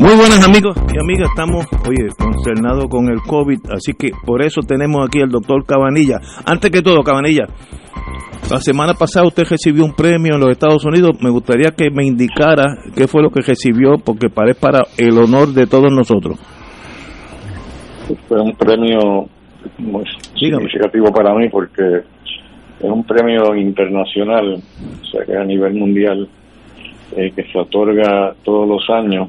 Muy buenas amigos y amigas, estamos, oye, consternados con el COVID, así que por eso tenemos aquí al doctor Cabanilla. Antes que todo, Cabanilla, la semana pasada usted recibió un premio en los Estados Unidos, me gustaría que me indicara qué fue lo que recibió, porque parece para el honor de todos nosotros. Fue un premio muy significativo para mí porque es un premio internacional, o sea que a nivel mundial, eh, que se otorga todos los años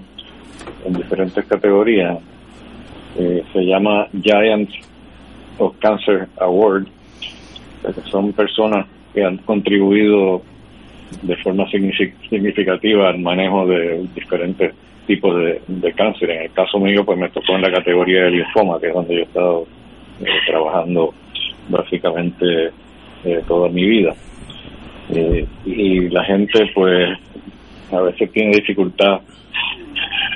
en diferentes categorías. Eh, se llama Giants of Cancer Award, son personas que han contribuido de forma significativa al manejo de diferentes tipos de, cáncer. En el caso mío, pues me tocó en la categoría de linfoma, que es donde yo he estado eh, trabajando básicamente eh, toda mi vida. y la gente, pues, a veces tiene dificultad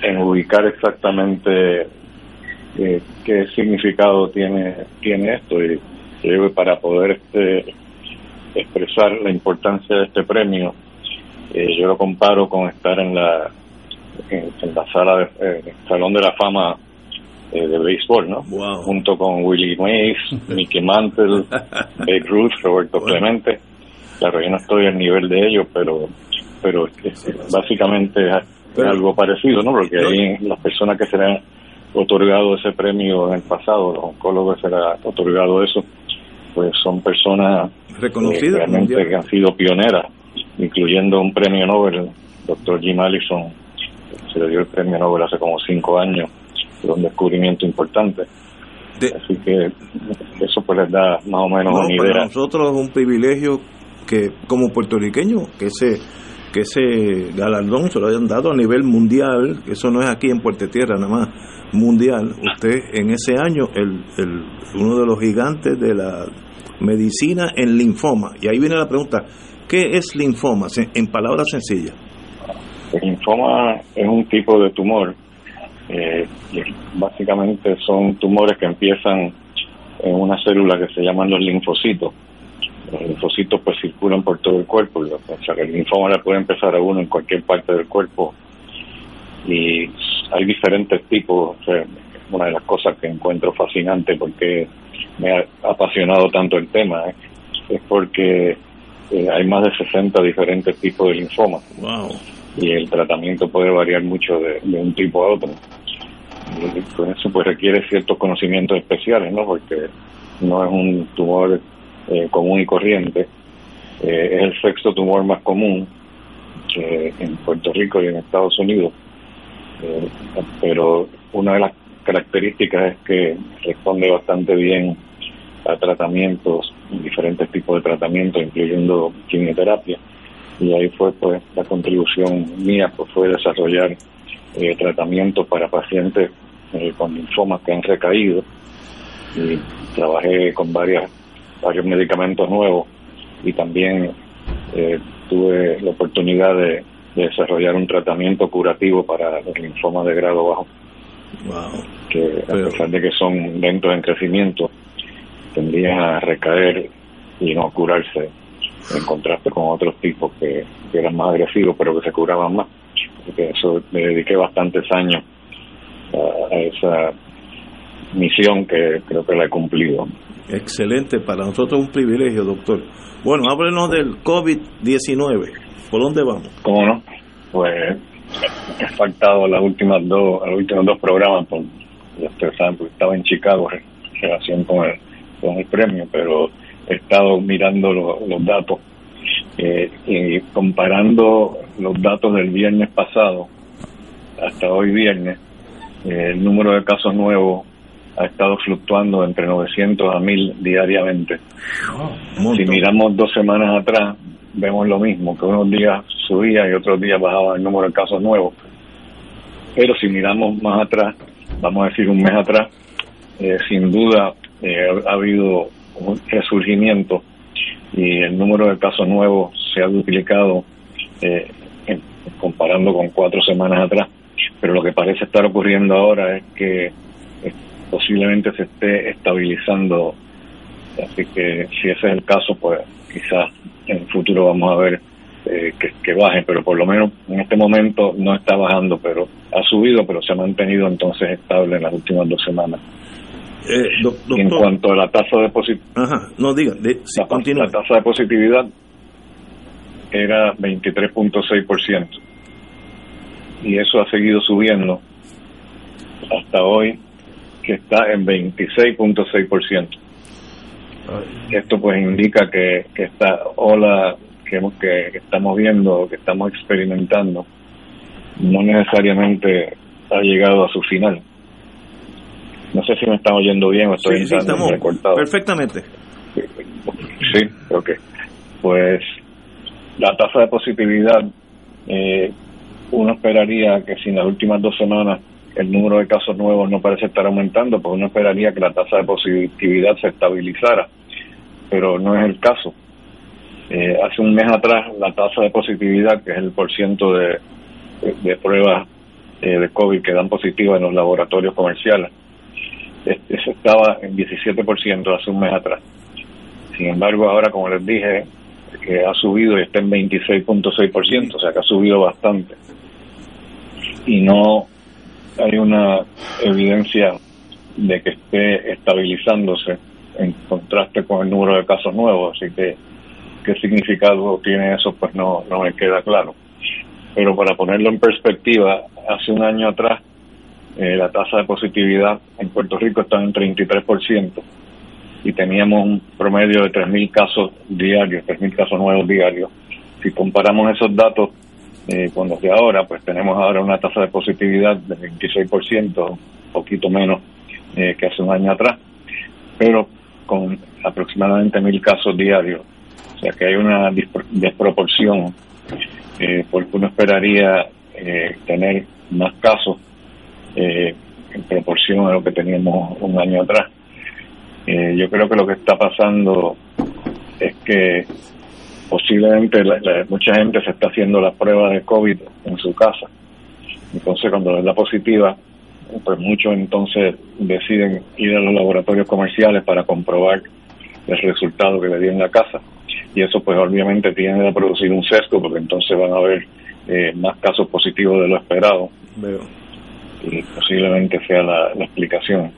en ubicar exactamente eh, qué significado tiene tiene esto. Y creo que para poder este, expresar la importancia de este premio eh, yo lo comparo con estar en la en, la sala de, eh, el salón de la fama de béisbol no junto con Willie Mays Mickey Mantle Babe Ruth Roberto Clemente. Claro yo no estoy al nivel de ellos pero pero básicamente algo parecido, ¿no? Porque ahí las personas que se le han otorgado ese premio en el pasado, los oncólogos se les ha otorgado eso, pues son personas reconocidas realmente que han sido pioneras, incluyendo un premio Nobel, doctor Jim Allison, se le dio el premio Nobel hace como cinco años, de un descubrimiento importante. Así que eso pues les da más o menos una idea. Para nosotros es un privilegio que como puertorriqueño que se que ese galardón se lo hayan dado a nivel mundial, eso no es aquí en Puerto Tierra nada más, mundial. Usted en ese año, el, el, uno de los gigantes de la medicina en linfoma. Y ahí viene la pregunta, ¿qué es linfoma? En palabras sencillas. El linfoma es un tipo de tumor. Eh, básicamente son tumores que empiezan en una célula que se llaman los linfocitos los linfocitos pues circulan por todo el cuerpo, o sea que el linfoma le puede empezar a uno en cualquier parte del cuerpo. Y hay diferentes tipos, una de las cosas que encuentro fascinante porque me ha apasionado tanto el tema ¿eh? es porque eh, hay más de 60 diferentes tipos de linfoma. Y el tratamiento puede variar mucho de, un tipo a otro. Y con eso pues requiere ciertos conocimientos especiales, ¿no? Porque no es un tumor eh, común y corriente. Eh, es el sexto tumor más común en Puerto Rico y en Estados Unidos. Eh, pero una de las características es que responde bastante bien a tratamientos, diferentes tipos de tratamientos, incluyendo quimioterapia. Y ahí fue pues la contribución mía, pues fue desarrollar tratamientos para pacientes con linfomas que han recaído. Y trabajé con varias varios medicamentos nuevos y también eh, tuve la oportunidad de, desarrollar un tratamiento curativo para el linfoma de grado bajo. Que a pesar de que son lentos en crecimiento, tendrían a recaer y no curarse, en contraste con otros tipos que, eran más agresivos pero que se curaban más. Porque eso me dediqué bastantes años a esa misión que creo que la he cumplido. Excelente, para nosotros es un privilegio, doctor. Bueno, háblenos del COVID-19. ¿Por dónde vamos? ¿Cómo no? pues he faltado las últimas dos, los últimos dos programas, por, ustedes saben, porque estaba en Chicago en relación con el, con el premio, pero he estado mirando los datos eh, y comparando los datos del viernes pasado hasta hoy viernes, eh, el número de casos nuevos ha estado fluctuando entre 900 a 1000 diariamente. si miramos dos semanas atrás, vemos lo mismo, que unos días subía y otros días bajaba el número de casos nuevos. Pero si miramos más atrás, vamos a decir un mes atrás, eh, sin duda eh, ha habido un resurgimiento y el número de casos nuevos se ha duplicado eh, comparando con cuatro semanas atrás. Pero lo que parece estar ocurriendo ahora es que posiblemente se esté estabilizando. Así que si ese es el caso, pues quizás en el futuro vamos a ver eh, que, baje, pero por lo menos en este momento no está bajando, pero ha subido, pero se ha mantenido entonces estable en las últimas dos semanas. Eh, en cuanto a la tasa de positividad, no diga, la, tasa de positividad era 23.6% y eso ha seguido subiendo hasta hoy que está en 26.6%. Esto pues indica que, que esta ola que, que estamos viendo, que estamos experimentando, no necesariamente ha llegado a su final. No sé si me están oyendo bien o estoy sí, Perfectamente. Sí, ok. Pues la tasa de positividad, eh, uno esperaría que si en las últimas dos semanas el número de casos nuevos no parece estar aumentando, pues uno esperaría que la tasa de positividad se estabilizara, pero no es el caso. Eh, hace un mes atrás la tasa de positividad, que es el porciento de, de, pruebas eh, de COVID que dan positivas en los laboratorios comerciales, eso estaba en 17% hace un mes atrás. Sin embargo, ahora, como les dije, que ha subido y está en 26.6%, o sea que ha subido bastante. Y no hay una evidencia de que esté estabilizándose en contraste con el número de casos nuevos, así que qué significado tiene eso, pues no, no me queda claro. Pero para ponerlo en perspectiva, hace un año atrás eh, la tasa de positividad en Puerto Rico estaba en 33% y teníamos un promedio de 3.000 casos diarios, 3.000 casos nuevos diarios. Si comparamos esos datos eh, con los de ahora, pues tenemos ahora una tasa de positividad de 26%, un poquito menos eh, que hace un año atrás, pero con aproximadamente mil casos diarios. O sea que hay una desproporción, eh, porque uno esperaría eh, tener más casos en proporción a lo que teníamos un año atrás. yo creo que lo que está pasando es que posiblemente mucha gente se está haciendo las pruebas de COVID en su casa. Entonces, cuando es la positiva, pues muchos entonces deciden ir a los laboratorios comerciales para comprobar el resultado que le dio en la casa. Y eso, pues obviamente, tiene que producir un sesgo, porque entonces van a haber eh, más casos positivos de lo esperado. Y posiblemente sea la explicación.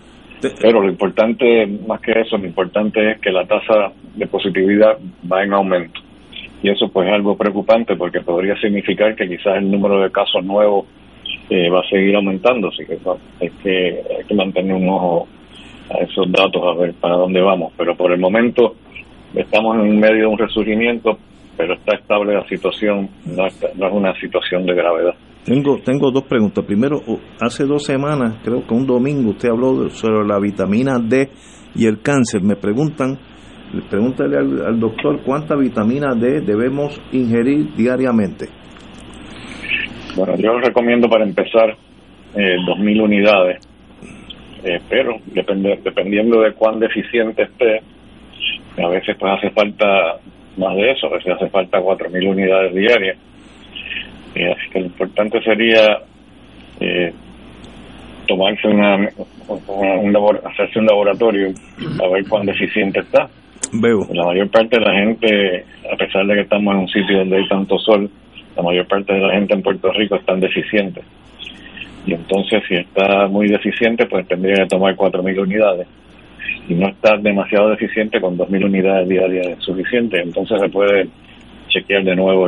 Pero lo importante, más que eso, lo importante es que la tasa de positividad va en aumento y eso pues es algo preocupante porque podría significar que quizás el número de casos nuevos eh, va a seguir aumentando, así que hay que, hay que mantener un ojo a esos datos a ver para dónde vamos, pero por el momento estamos en medio de un resurgimiento, pero está estable la situación, no, es una situación de gravedad. Tengo, tengo dos preguntas. Primero, hace dos semanas, creo que un domingo, usted habló sobre la vitamina D y el cáncer. Me preguntan Pregúntale al, doctor cuánta vitamina D debemos ingerir diariamente. Bueno, yo recomiendo para empezar eh, 2.000 unidades, eh, pero depende, dependiendo de cuán deficiente esté, a veces pues hace falta más de eso, a veces hace falta 4.000 unidades diarias. Eh, así que lo importante sería eh, tomarse una, un hacerse un laboratorio a ver cuán deficiente está Veo. La mayor parte de la gente, a pesar de que estamos en un sitio donde hay tanto sol, la mayor parte de la gente en Puerto Rico están deficientes. Y entonces, si está muy deficiente, pues tendría que tomar 4.000 unidades. Y no está demasiado deficiente, con 2.000 unidades diarias es suficiente. Entonces se puede chequear de nuevo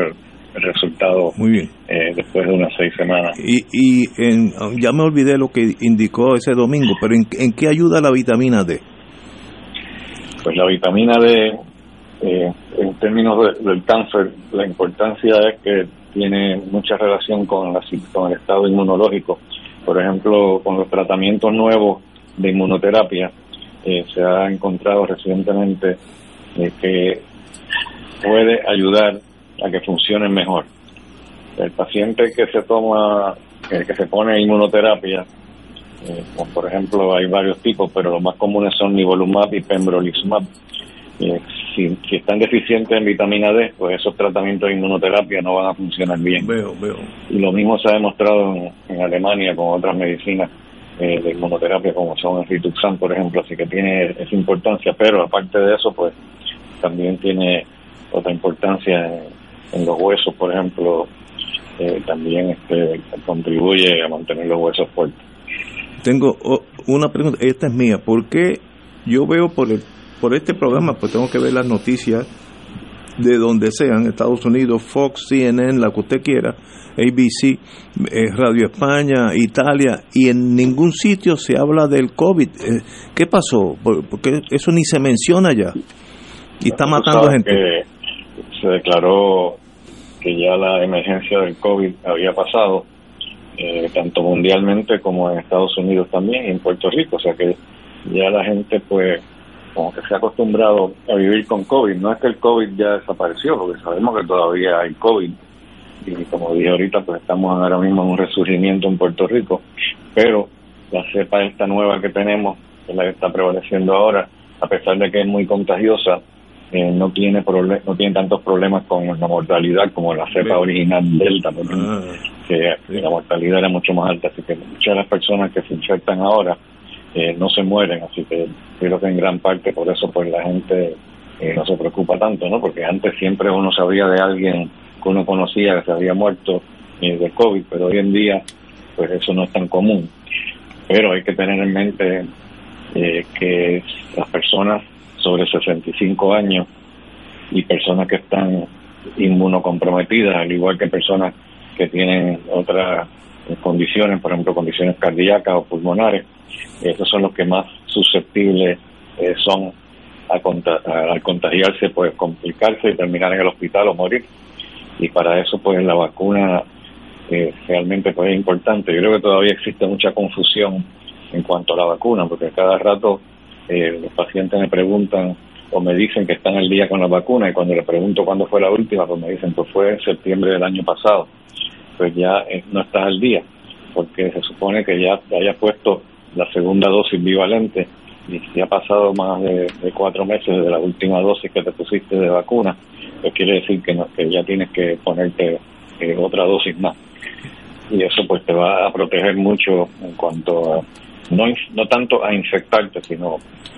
el resultado Muy bien. Eh, después de unas seis semanas. Y, y en, ya me olvidé lo que indicó ese domingo, pero ¿en, en qué ayuda la vitamina D? Pues la vitamina D, eh, en términos del cáncer, la importancia es que tiene mucha relación con, la, con el estado inmunológico. Por ejemplo, con los tratamientos nuevos de inmunoterapia, eh, se ha encontrado recientemente eh, que puede ayudar a que funcionen mejor. El paciente que se toma, que se pone inmunoterapia, eh, por ejemplo hay varios tipos, pero los más comunes son nivolumab y pembrolizumab. Eh, si, si, están deficientes en vitamina D, pues esos tratamientos de inmunoterapia no van a funcionar bien. Veo, veo. Y lo mismo se ha demostrado en, Alemania con otras medicinas eh, de inmunoterapia como son el Rituxan, por ejemplo, así que tiene esa importancia, pero aparte de eso, pues también tiene otra importancia en, los huesos, por ejemplo, eh, también este, contribuye a mantener los huesos fuertes. Tengo una pregunta, esta es mía, ¿por qué yo veo por el por este programa, pues tengo que ver las noticias de donde sean, Estados Unidos, Fox, CNN, la que usted quiera, ABC, eh, Radio España, Italia, y en ningún sitio se habla del COVID. Eh, ¿Qué pasó? Porque eso ni se menciona ya. Y está matando gente. se declaró que ya la emergencia del COVID había pasado, eh, tanto mundialmente como en Estados Unidos también y en Puerto Rico. O sea que ya la gente, pues, como que se ha acostumbrado a vivir con COVID. No es que el COVID ya desapareció, porque sabemos que todavía hay COVID. Y como dije ahorita, pues estamos ahora mismo en un resurgimiento en Puerto Rico. Pero la cepa esta nueva que tenemos, que es la que está prevaleciendo ahora, a pesar de que es muy contagiosa, eh, no tiene no tiene tantos problemas con la mortalidad como la cepa original Delta, porque ah, que la mortalidad era mucho más alta. Así que muchas de las personas que se infectan ahora eh, no se mueren, así que creo que en gran parte por eso pues la gente eh, no se preocupa tanto, ¿no? Porque antes siempre uno sabía de alguien que uno conocía que se había muerto eh, de COVID, pero hoy en día pues eso no es tan común. Pero hay que tener en mente que las personas sobre 65 años y personas que están inmunocomprometidas, al igual que personas que tienen otras condiciones, por ejemplo, condiciones cardíacas o pulmonares, esos son los que más susceptibles eh, son a, al contagiarse, pues complicarse y terminar en el hospital o morir. Y para eso, pues la vacuna eh, realmente pues, es importante. Yo creo que todavía existe mucha confusión en cuanto a la vacuna, porque cada rato eh, los pacientes me preguntan o me dicen que están al día con la vacuna y cuando le pregunto cuándo fue la última, pues me dicen pues fue en septiembre del año pasado. Pues ya no estás al día, porque se supone que ya te hayas puesto la segunda dosis bivalente y si ha pasado más de, cuatro meses desde la última dosis que te pusiste de vacuna, pues quiere decir que, no, ya tienes que ponerte eh, otra dosis más. Y eso pues te va a proteger mucho en cuanto a, no, no tanto a infectarte, sino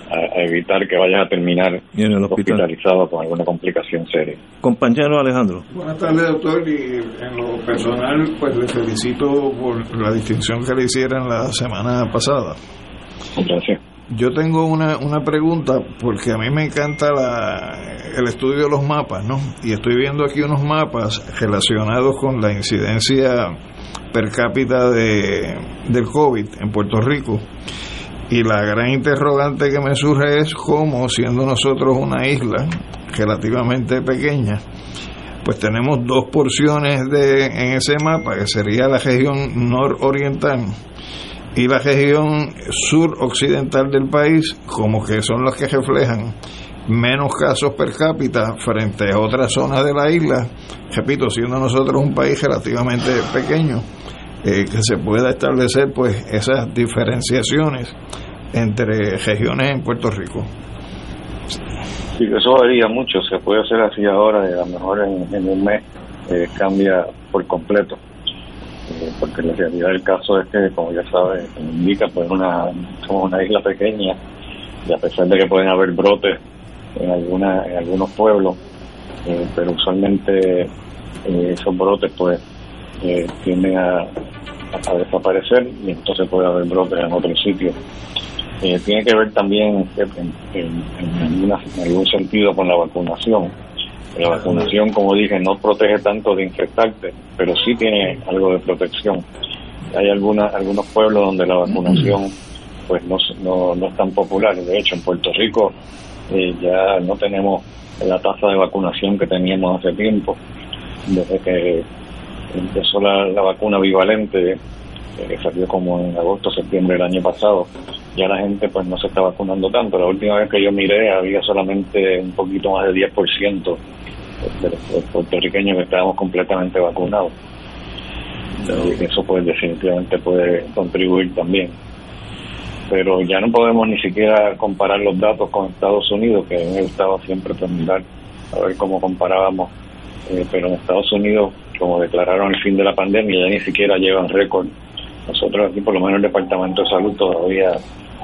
a, evitar que vayas a terminar en el hospitalizado con alguna complicación seria. Compañero Alejandro. Buenas tardes, doctor. Y en lo personal, pues le felicito por la distinción que le hicieron la semana pasada. Gracias. Yo tengo una, una pregunta porque a mí me encanta la, el estudio de los mapas, ¿no? Y estoy viendo aquí unos mapas relacionados con la incidencia per cápita de, del COVID en Puerto Rico. Y la gran interrogante que me surge es cómo, siendo nosotros una isla relativamente pequeña, pues tenemos dos porciones de, en ese mapa, que sería la región nororiental y la región suroccidental del país, como que son las que reflejan menos casos per cápita frente a otras zonas de la isla, repito, siendo nosotros un país relativamente pequeño, eh, que se pueda establecer pues esas diferenciaciones entre regiones en Puerto Rico. Sí, eso varía mucho, se puede hacer así ahora y a lo mejor en, un mes eh, cambia por completo, eh, porque la realidad del caso es que, como ya sabes, indica, pues una, somos una isla pequeña y a pesar de que pueden haber brotes en, alguna, en algunos pueblos, pero usualmente esos brotes pues eh, tienden a, desaparecer y entonces puede haber brotes en otros sitios. Eh, tiene que ver también en, algún sentido con la vacunación. La vacunación, como dije, no protege tanto de infectarte, pero sí tiene algo de protección. Hay algunas, algunos pueblos donde la vacunación pues no, no, no es tan popular. De hecho, en Puerto Rico eh, ya no tenemos la tasa de vacunación que teníamos hace tiempo, desde que empezó la, la vacuna bivalente, eh, que salió como en agosto, septiembre del año pasado, ya la gente pues no se está vacunando tanto. La última vez que yo miré había solamente un poquito más del 10% de los puertorriqueños que estábamos completamente vacunados. Eso pues definitivamente puede contribuir también. Pero ya no podemos ni siquiera comparar los datos con Estados Unidos, que en estado siempre terminar a ver cómo comparábamos. Eh, pero en Estados Unidos, como declararon el fin de la pandemia, ya ni siquiera llevan récord. Nosotros aquí, por lo menos el Departamento de Salud todavía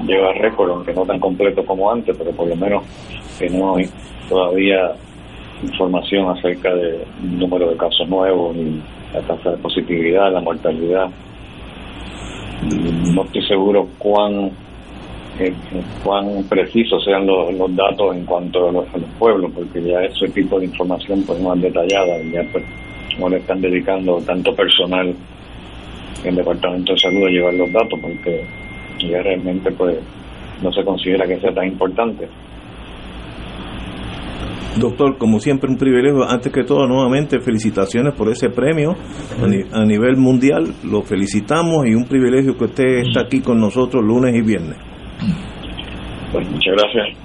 lleva récord, aunque no tan completo como antes, pero por lo menos tenemos todavía información acerca del número de casos nuevos y la tasa de positividad, la mortalidad. No estoy seguro cuán eh, cuán precisos sean los, los, datos en cuanto a los, pueblos, porque ya ese tipo de información pues más detallada, ya pues no le están dedicando tanto personal en el Departamento de Salud a llevar los datos, porque ya realmente pues no se considera que sea tan importante. Doctor, como siempre, un privilegio. Antes que todo, nuevamente, felicitaciones por ese premio a, nivel mundial. Lo felicitamos y un privilegio que usted está aquí con nosotros lunes y viernes. Pues muchas gracias.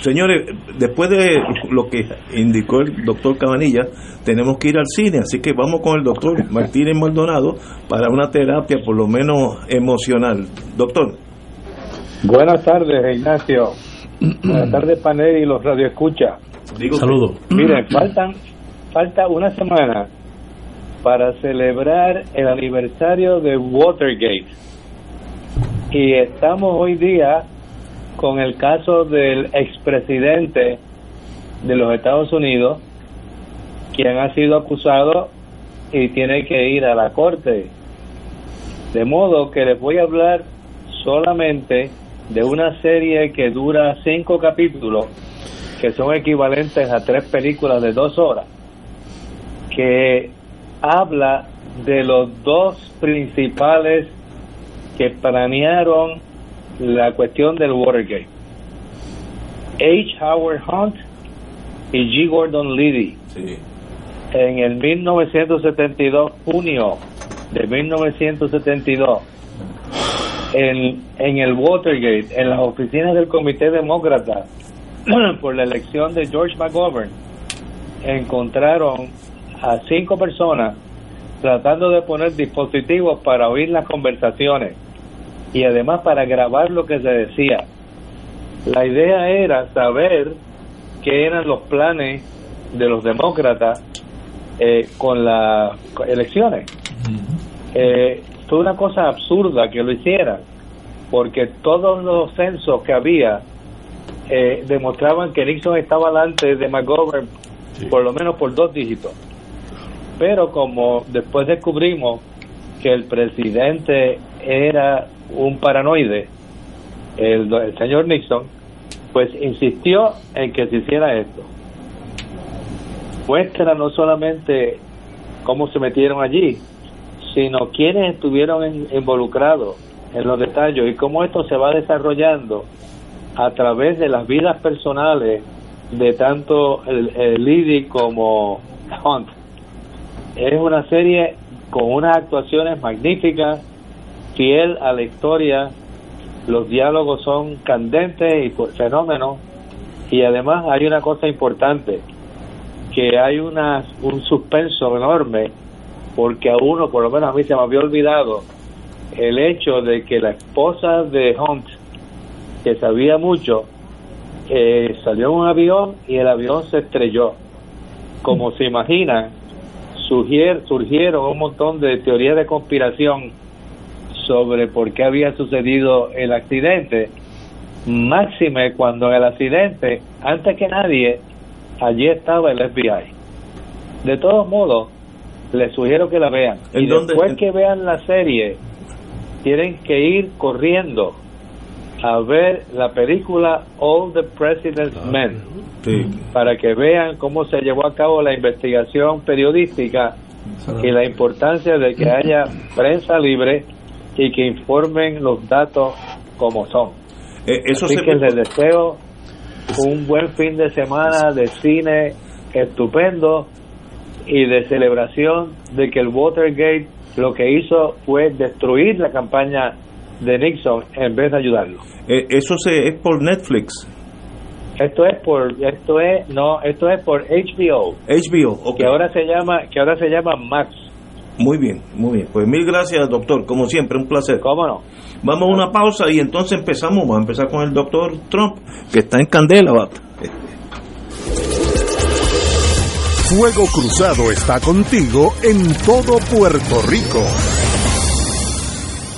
Señores, después de lo que indicó el doctor Cabanilla, tenemos que ir al cine, así que vamos con el doctor Martínez Maldonado para una terapia por lo menos emocional. Doctor. Buenas tardes, Ignacio. Buenas tardes, panel y los radioescuchas. Saludos. Miren, faltan, falta una semana para celebrar el aniversario de Watergate. Y estamos hoy día con el caso del expresidente de los Estados Unidos, quien ha sido acusado y tiene que ir a la corte. De modo que les voy a hablar solamente de una serie que dura cinco capítulos que son equivalentes a tres películas de dos horas, que habla de los dos principales que planearon la cuestión del Watergate. H. Howard Hunt y G. Gordon Liddy. En el 1972, junio de 1972, en, en el Watergate, en las oficinas del Comité Demócrata, por la elección de George McGovern, encontraron a cinco personas tratando de poner dispositivos para oír las conversaciones y además para grabar lo que se decía. La idea era saber qué eran los planes de los demócratas eh, con las elecciones. Eh, fue una cosa absurda que lo hicieran, porque todos los censos que había eh, demostraban que Nixon estaba delante de McGovern por lo menos por dos dígitos. Pero como después descubrimos que el presidente era un paranoide, el, el señor Nixon, pues insistió en que se hiciera esto. Muestra no solamente cómo se metieron allí, sino quienes estuvieron involucrados en los detalles y cómo esto se va desarrollando a través de las vidas personales de tanto el, Liddy como Hunt. Es una serie con unas actuaciones magníficas, fiel a la historia, los diálogos son candentes y fenómenos, y además hay una cosa importante, que hay una, un suspenso enorme, porque a uno, por lo menos a mí se me había olvidado, el hecho de que la esposa de Hunt que sabía mucho, eh, salió en un avión y el avión se estrelló. Como se imaginan, surgieron un montón de teorías de conspiración sobre por qué había sucedido el accidente. Máxime cuando en el accidente, antes que nadie, allí estaba el FBI. De todos modos, les sugiero que la vean. Y después que vean la serie, tienen que ir corriendo a ver la película All the President's Ah. Men Sí. para que vean cómo se llevó a cabo la investigación periodística y la importancia de que haya prensa libre y que informen los datos como son. Eh, eso Así se que les deseo un buen fin de semana de cine estupendo y de celebración de que el Watergate lo que hizo fue destruir la campaña de Nixon en vez de ayudarlo. eh, eso se es por Netflix, Esto es por esto es no, esto es por HBO, HBO. ok. que ahora se llama que ahora se llama Max. Muy bien, muy bien. Pues mil gracias, doctor. Como siempre, un placer. ¿Cómo no? Vamos a una pausa y entonces empezamos. Vamos a empezar con el doctor Trump, que está en candela. va. Fuego Cruzado está contigo en todo Puerto Rico.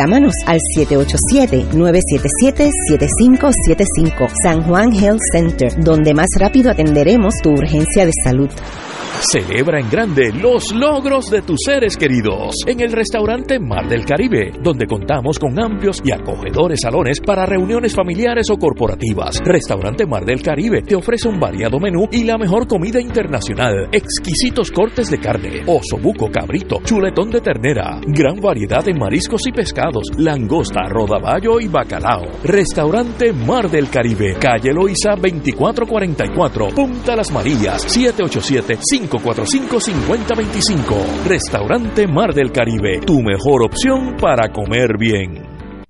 Llámanos al 787-977-7575 San Juan Health Center, donde más rápido atenderemos tu urgencia de salud. Celebra en grande los logros de tus seres queridos en el restaurante Mar del Caribe, donde contamos con amplios y acogedores salones para reuniones familiares o corporativas. Restaurante Mar del Caribe te ofrece un variado menú y la mejor comida internacional, exquisitos cortes de carne, oso buco, cabrito, chuletón de ternera, gran variedad de mariscos y pescados, langosta, rodaballo y bacalao. Restaurante Mar del Caribe, calle Loiza 2444, Punta Las Marías, 787-545-5025. Restaurante Mar del Caribe, tu mejor opción para comer bien.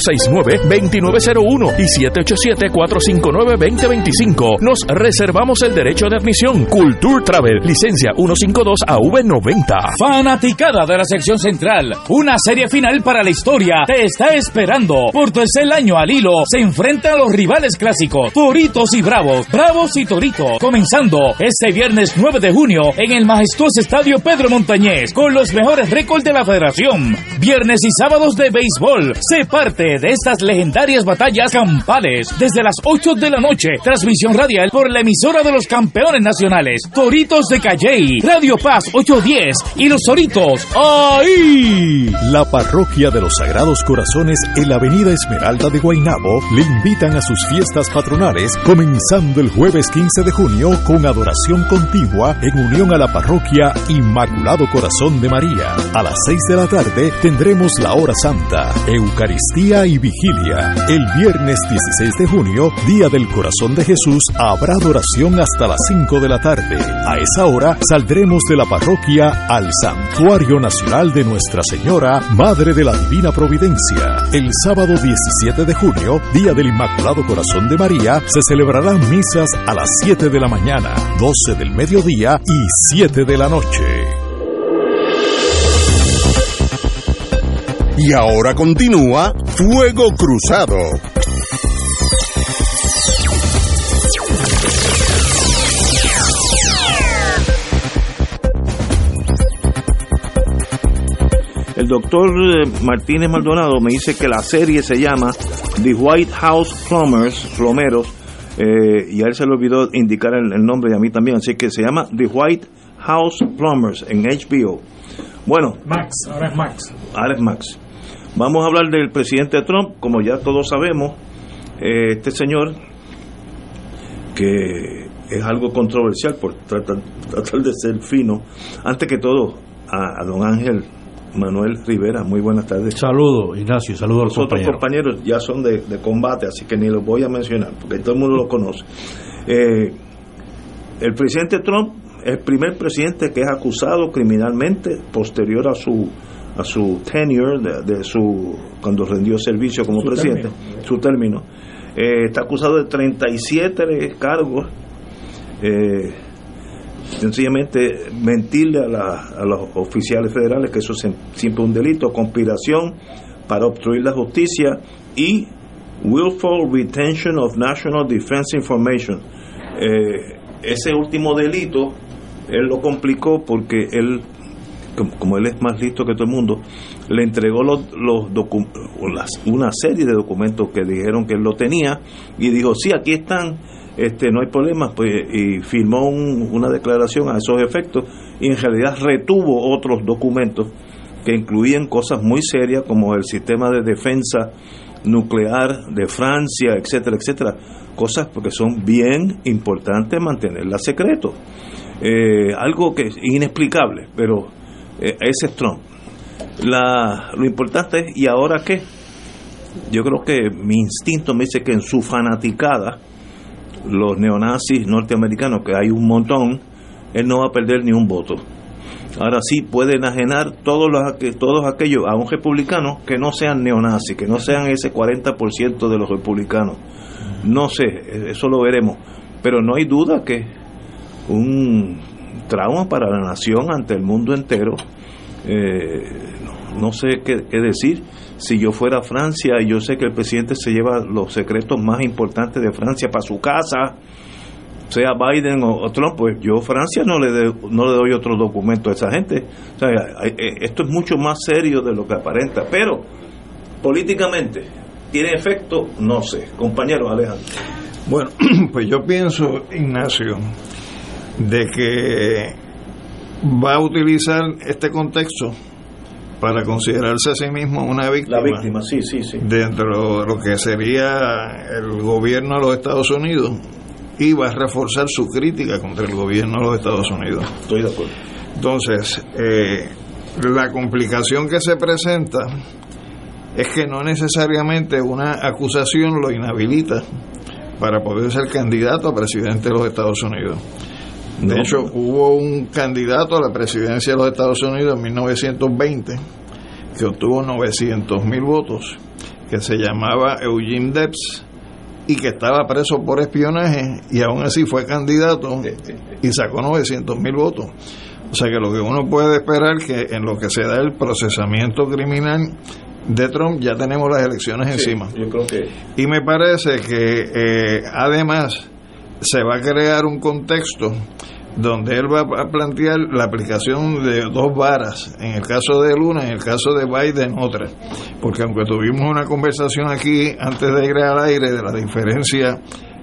569-2901 y 787-459-2025. Nos reservamos el derecho de admisión. Culture Travel, licencia 152AV90. Fanaticada de la sección central, una serie final para la historia te está esperando. Por tercer año al hilo se enfrentan los rivales clásicos, Toritos y Bravos, Bravos y Toritos, comenzando este viernes 9 de junio en el majestuoso estadio Pedro Montañez con los mejores récords de la federación. Viernes y sábados de béisbol, se parte de estas legendarias batallas campales desde las 8 de la noche. Transmisión radial por la emisora de los campeones nacionales, Toritos de Calley, Radio Paz 810 y los Toritos. ¡Ahí! La parroquia de los Sagrados Corazones en la Avenida Esmeralda de Guaynabo le invitan a sus fiestas patronales comenzando el jueves 15 de junio con adoración continua en unión a la parroquia Inmaculado Corazón de María. A las 6 de la tarde tendremos la hora santa, Eucaristía y vigilia. El viernes 16 de junio, Día del Corazón de Jesús, habrá adoración hasta las 5 de la tarde. A esa hora saldremos de la parroquia al Santuario Nacional de Nuestra Señora, Madre de la Divina Providencia. El sábado 17 de junio, Día del Inmaculado Corazón de María, se celebrarán misas a las 7 de la mañana, 12 del mediodía y 7 de la noche. Y ahora continúa Fuego Cruzado. El doctor eh, Martínez Maldonado me dice que la serie se llama The White House Plumbers, plomeros, eh, y a él se le olvidó indicar el, el nombre y a mí también, así que se llama The White House Plumbers en HBO. Bueno, Max, ahora es Max. ahora es Max. Vamos a hablar del presidente Trump, como ya todos sabemos, eh, este señor que es algo controversial por tratar, tratar de ser fino. Antes que todo, a, a don Ángel Manuel Rivera. Muy buenas tardes. Saludos, Ignacio, saludos a los otros compañeros. compañeros ya son de, de combate, así que ni los voy a mencionar, porque todo el mundo los conoce. Eh, el presidente Trump es el primer presidente que es acusado criminalmente posterior a su a su tenure de, de su cuando rendió servicio como Su presidente, término. su término. Eh, está acusado de 37 cargos. Eh, sencillamente mentirle a, la- a los oficiales federales que eso es siempre un delito, conspiración para obstruir la justicia y willful retention of national defense information. Eh, ese último delito él lo complicó porque él como, él es más listo que todo el mundo, le entregó los, los las- una serie de documentos que dijeron que él lo tenía y dijo, sí, aquí están, este no hay problema, pues, y firmó un- una declaración a esos efectos y en realidad retuvo otros documentos que incluían cosas muy serias como el sistema de defensa nuclear de Francia, etcétera, etcétera, cosas porque son bien importantes mantenerlas secreto. Eh, algo que es inexplicable, pero eh, ese es Trump. Lo importante es, ¿y ahora qué? Yo creo que mi instinto me dice que en su fanaticada, los neonazis norteamericanos, que hay un montón, él no va a perder ni un voto. Ahora sí puede enajenar todos, los, todos aquellos a un republicano que no sean neonazis, que no sean ese 40% de los republicanos. No sé, eso lo veremos. Pero no hay duda que un trauma para la nación ante el mundo entero. Eh, no, sé qué, decir. Si yo fuera a Francia y yo sé que el presidente se lleva los secretos más importantes de Francia para su casa, sea Biden o, o Trump, pues yo Francia no le, de- no le doy otro documento a esa gente. Eh, esto es mucho más serio de lo que aparenta. Pero políticamente, ¿tiene efecto? No sé. Compañero Alejandro. Bueno, pues yo pienso, Ignacio, de que va a utilizar este contexto para considerarse a sí mismo una víctima. La víctima, sí, sí, sí. Dentro de lo que sería el gobierno de los Estados Unidos y va a reforzar su crítica contra el gobierno de los Estados Unidos. Estoy de acuerdo. Entonces, eh, la complicación que se presenta es que no necesariamente una acusación lo inhabilita para poder ser candidato a presidente de los Estados Unidos. De No. hecho, hubo un candidato a la presidencia de los Estados Unidos en 1920 que obtuvo 900 mil votos, que se llamaba Eugene Debs y que estaba preso por espionaje y aún así fue candidato y sacó 900 mil votos. O sea que lo que uno puede esperar que en lo que se da el procesamiento criminal de Trump ya tenemos las elecciones encima. Yo creo que Y me parece que eh, además se va a crear un contexto donde él va a plantear la aplicación de dos varas, en el caso de Luna, en el caso de Biden otra. Porque aunque tuvimos una conversación aquí antes de ir al aire de la diferencia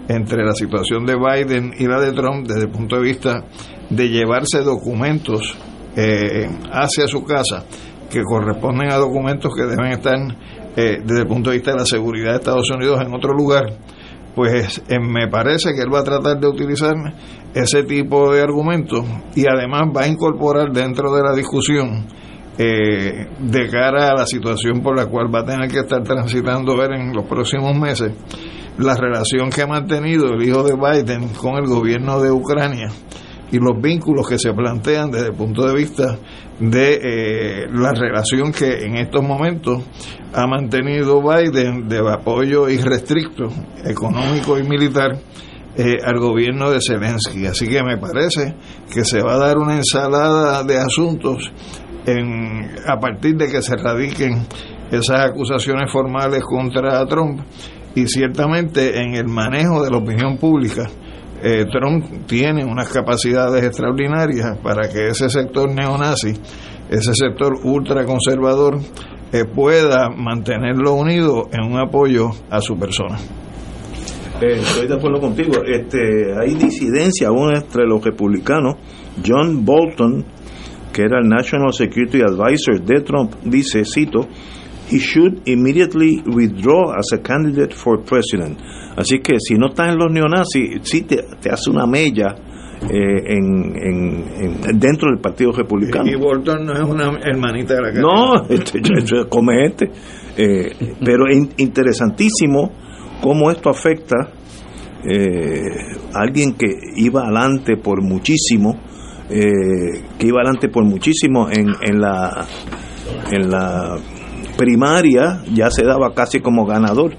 entre la situación de Biden y la de Trump desde el punto de vista de llevarse documentos eh, hacia su casa que corresponden a documentos que deben estar eh, desde el punto de vista de la seguridad de Estados Unidos en otro lugar, pues eh, me parece que él va a tratar de utilizar ese tipo de argumentos y además va a incorporar dentro de la discusión eh, de cara a la situación por la cual va a tener que estar transitando ver en los próximos meses la relación que ha mantenido el hijo de Biden con el gobierno de Ucrania y los vínculos que se plantean desde el punto de vista de eh, la relación que en estos momentos ha mantenido Biden de apoyo irrestricto económico y militar eh, al gobierno de Zelensky. Así que me parece que se va a dar una ensalada de asuntos en, a partir de que se radiquen esas acusaciones formales contra Trump y ciertamente en el manejo de la opinión pública eh, Trump tiene unas capacidades extraordinarias para que ese sector neonazi, ese sector ultraconservador, eh, pueda mantenerlo unido en un apoyo a su persona. Eh, estoy de acuerdo contigo. Este, hay disidencia aún entre los republicanos. John Bolton, que era el National Security Advisor de Trump, dice, cito, he should immediately withdraw as a candidate for president. Así que si no estás en los neonazis, sí te, te hace una mella eh, en, en, dentro del Partido Republicano. Y Bolton no es una hermanita de la casa. No, este, come este. Eh, pero es interesantísimo cómo esto afecta eh, a alguien que iba adelante por muchísimo, eh, que iba adelante por muchísimo en, en la en la primaria ya se daba casi como ganador.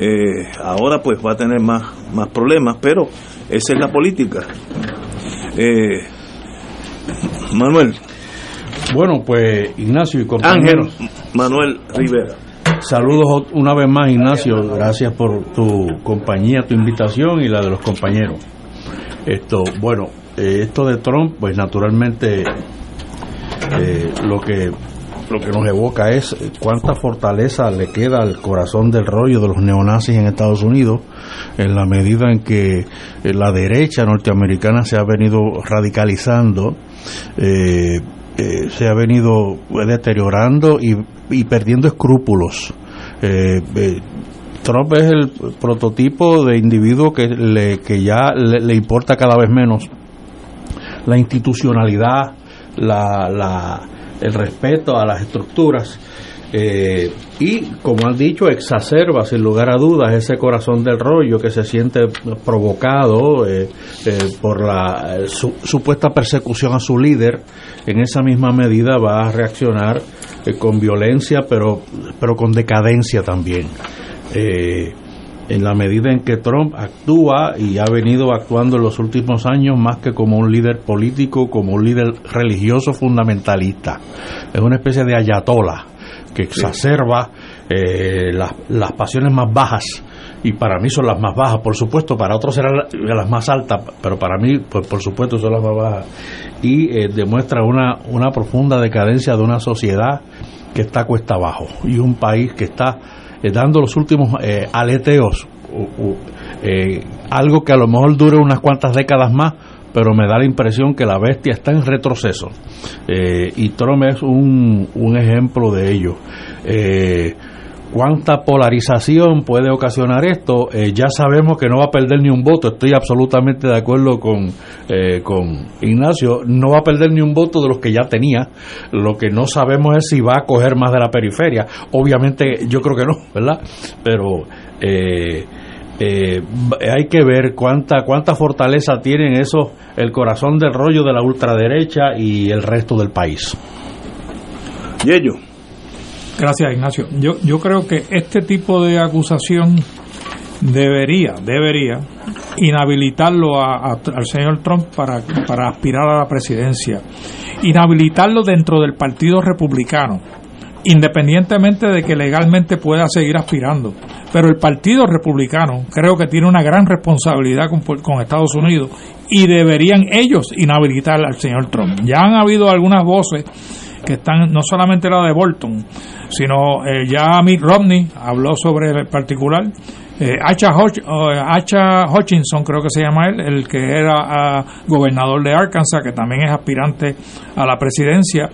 Eh, ahora pues va a tener más, más problemas, pero esa es la política. Eh, Manuel. Bueno, pues Ignacio y compañeros. Manuel Rivera. Saludos una vez más, Ignacio. Gracias por tu compañía, tu invitación y la de los compañeros. Esto, bueno, eh, esto de Trump, pues naturalmente lo que lo que nos evoca es cuánta fortaleza le queda al corazón del rollo de los neonazis en Estados Unidos en la medida en que eh, la derecha norteamericana se ha venido radicalizando, eh, eh, se ha venido deteriorando y, perdiendo escrúpulos. Trump es el prototipo de individuo que, le, que ya le, importa cada vez menos la institucionalidad, la, la, el respeto a las estructuras eh, y, como han dicho, exacerba sin lugar a dudas ese corazón del rollo que se siente provocado eh, eh, por la supuesta persecución a su líder. En esa misma medida va a reaccionar con violencia, pero, pero con decadencia también en la medida en que Trump actúa y ha venido actuando en los últimos años más que como un líder político, como un líder religioso fundamentalista. Es una especie de ayatola que exacerba eh, las, pasiones más bajas. Y para mí son las más bajas, por supuesto, para otros serán las más altas, pero para mí, pues por supuesto, son las más bajas. Y eh, demuestra una, una profunda decadencia de una sociedad que está cuesta abajo y un país que está eh, dando los últimos eh, aleteos, eh, algo que a lo mejor dure unas cuantas décadas más, pero me da la impresión que la bestia está en retroceso. y Trump es un, un ejemplo de ello cuánta polarización puede ocasionar esto. Eh, ya sabemos que no va a perder ni un voto, estoy absolutamente de acuerdo con, eh, con Ignacio, no va a perder ni un voto de los que ya tenía. Lo que no sabemos es si va a coger más de la periferia. Obviamente yo creo que no, ¿verdad? Pero... Eh, hay que ver cuánta cuánta fortaleza tienen eso el corazón del rollo de la ultraderecha y el resto del país. Y ellos Gracias, Ignacio. Yo, yo creo que este tipo de acusación debería, debería inhabilitarlo al señor Trump para, para aspirar a la presidencia, inhabilitarlo dentro del Partido Republicano, independientemente de que legalmente pueda seguir aspirando. Pero el Partido Republicano creo que tiene una gran responsabilidad con, con, Estados Unidos y deberían ellos inhabilitar al señor Trump. Ya han habido algunas voces que están, no solamente la de Bolton, sino eh, ya Mitt Romney habló sobre el particular. Eh, Hacha, Hutchinson, creo que se llama él, el que era ah, gobernador de Arkansas, que también es aspirante a la presidencia.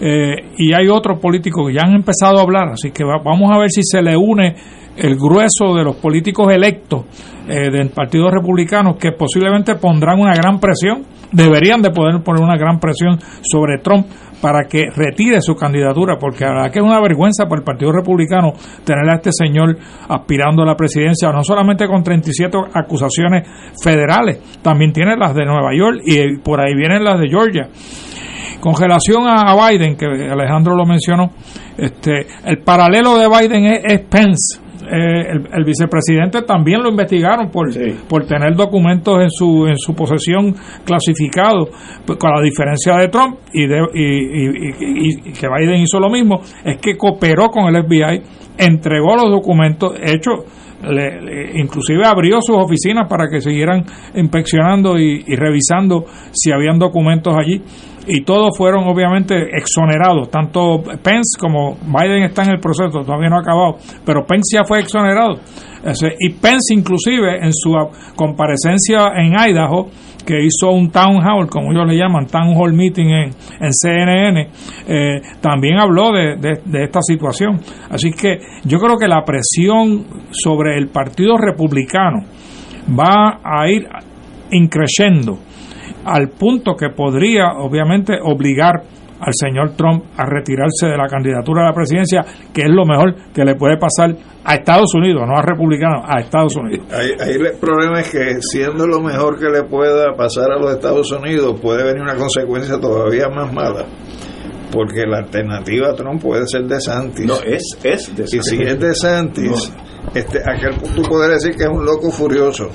Eh, y hay otros políticos que ya han empezado a hablar, así que vamos a ver si se le une el grueso de los políticos electos del Partido Republicano que posiblemente pondrán una gran presión, deberían de poder poner una gran presión sobre Trump para que retire su candidatura, porque la verdad que es una vergüenza para el Partido Republicano tener a este señor aspirando a la presidencia, no solamente con 37 acusaciones federales, también tiene las de Nueva York y por ahí vienen las de Georgia. Con relación a Biden, que Alejandro lo mencionó, este, el paralelo de Biden es Pence eh, el, vicepresidente también lo investigaron por, por tener documentos en su, en su posesión clasificados, pues, con la diferencia de Trump y, de, y, que Biden hizo lo mismo, es que cooperó con el FBI, entregó los documentos, hecho, le, inclusive abrió sus oficinas para que siguieran inspeccionando y, revisando si habían documentos allí y todos fueron obviamente exonerados, tanto Pence como Biden está en el proceso, todavía no ha acabado, pero Pence ya fue exonerado. y Pence inclusive en su comparecencia en Idaho, que hizo un town hall, como ellos le llaman, town hall meeting en, en CNN, eh, también habló de, de, esta situación. Así que yo creo que la presión sobre el Partido Republicano va a ir increciendo al punto que podría, obviamente, obligar al señor Trump a retirarse de la candidatura a la presidencia, que es lo mejor que le puede pasar a Estados Unidos, no a republicanos, a Estados Unidos. Ahí, el problema es que siendo lo mejor que le pueda pasar a los Estados Unidos, puede venir una consecuencia todavía más mala. Porque la alternativa a Trump puede ser de Santis. No, es, es de Y si es de Santis, este, aquel tú podrías decir que es un loco furioso.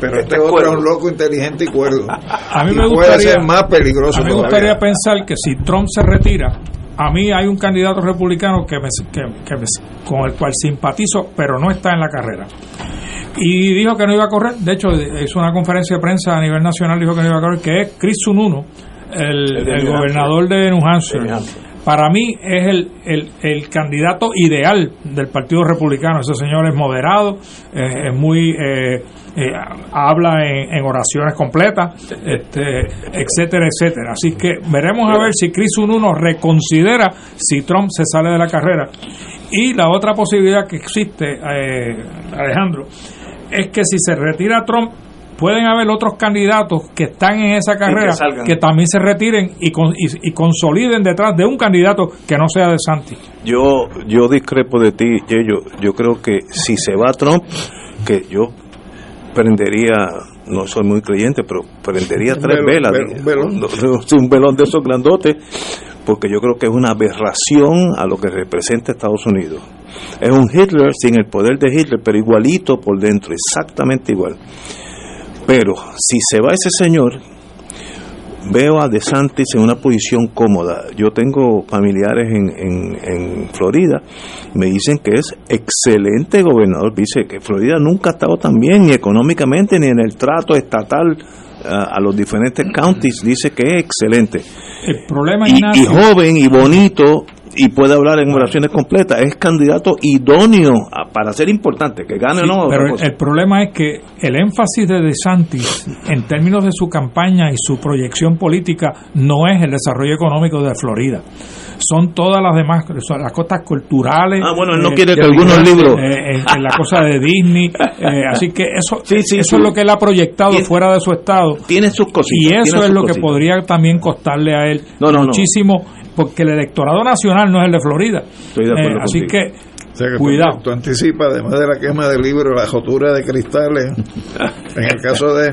Pero este, otro es un loco inteligente y cuerdo. A mí Y me puede gustaría, ser más peligroso a mí me todavía. gustaría pensar que si Trump se retira, a mí hay un candidato republicano que, me, que, que me- con el cual simpatizo, pero no está en la carrera. Y dijo que no iba a correr, de hecho hizo una conferencia de prensa a nivel nacional, dijo que no iba a correr, que es Chris Sununu, el, El gobernador de New Hampshire. De New Hampshire. Para mí es el, el, el candidato ideal del Partido Republicano. Ese señor es moderado, eh, es muy eh, eh, habla en, en oraciones completas, este, etcétera, etcétera. Así que veremos a ver si Chris Ununo reconsidera si Trump se sale de la carrera. Y la otra posibilidad que existe, eh, Alejandro, es que si se retira Trump, pueden haber otros candidatos que están en esa carrera que también se retiren y, con- y, y consoliden detrás de un candidato que no sea de Santi. Yo, yo discrepo de ti, Yello. Yo creo que si se va Trump, que yo prendería, no soy muy creyente, pero prendería Un tres velón, velas. velón, un velón de esos grandotes, porque yo creo que es una aberración a lo que representa Estados Unidos. Es un Hitler sin el poder de Hitler, pero igualito por dentro, exactamente igual. Pero si se va ese señor, veo a DeSantis en una posición cómoda. Yo tengo familiares en, en, en Florida, me dicen que es excelente gobernador. Dice que Florida nunca ha estado tan bien, ni económicamente, ni en el trato estatal a, a los diferentes counties. Dice que es excelente. El problema, Y, y joven y bonito, y puede hablar en oraciones completas. Es candidato idóneo a- para ser importante, que gane Sí, o no. pero el, el problema es que el énfasis de DeSantis en términos de su campaña y su proyección política no es el desarrollo económico de Florida. Son todas las demás, son las cosas culturales. Ah, bueno, él no eh, quiere que algunos libros- eh, en, en la cosa de Disney. eh, así que eso, Sí, sí, eso es lo que él ha proyectado Tiene- fuera de su estado. Tiene sus cositas. Y eso es lo que cositas. podría también costarle a él No, no, no. Porque el electorado nacional no es el de Florida. Estoy de acuerdo Eh, así que, O sea que tú- cuidado. Tú, anticipas, además de la quema de libros, la jotura de cristales. en el caso de.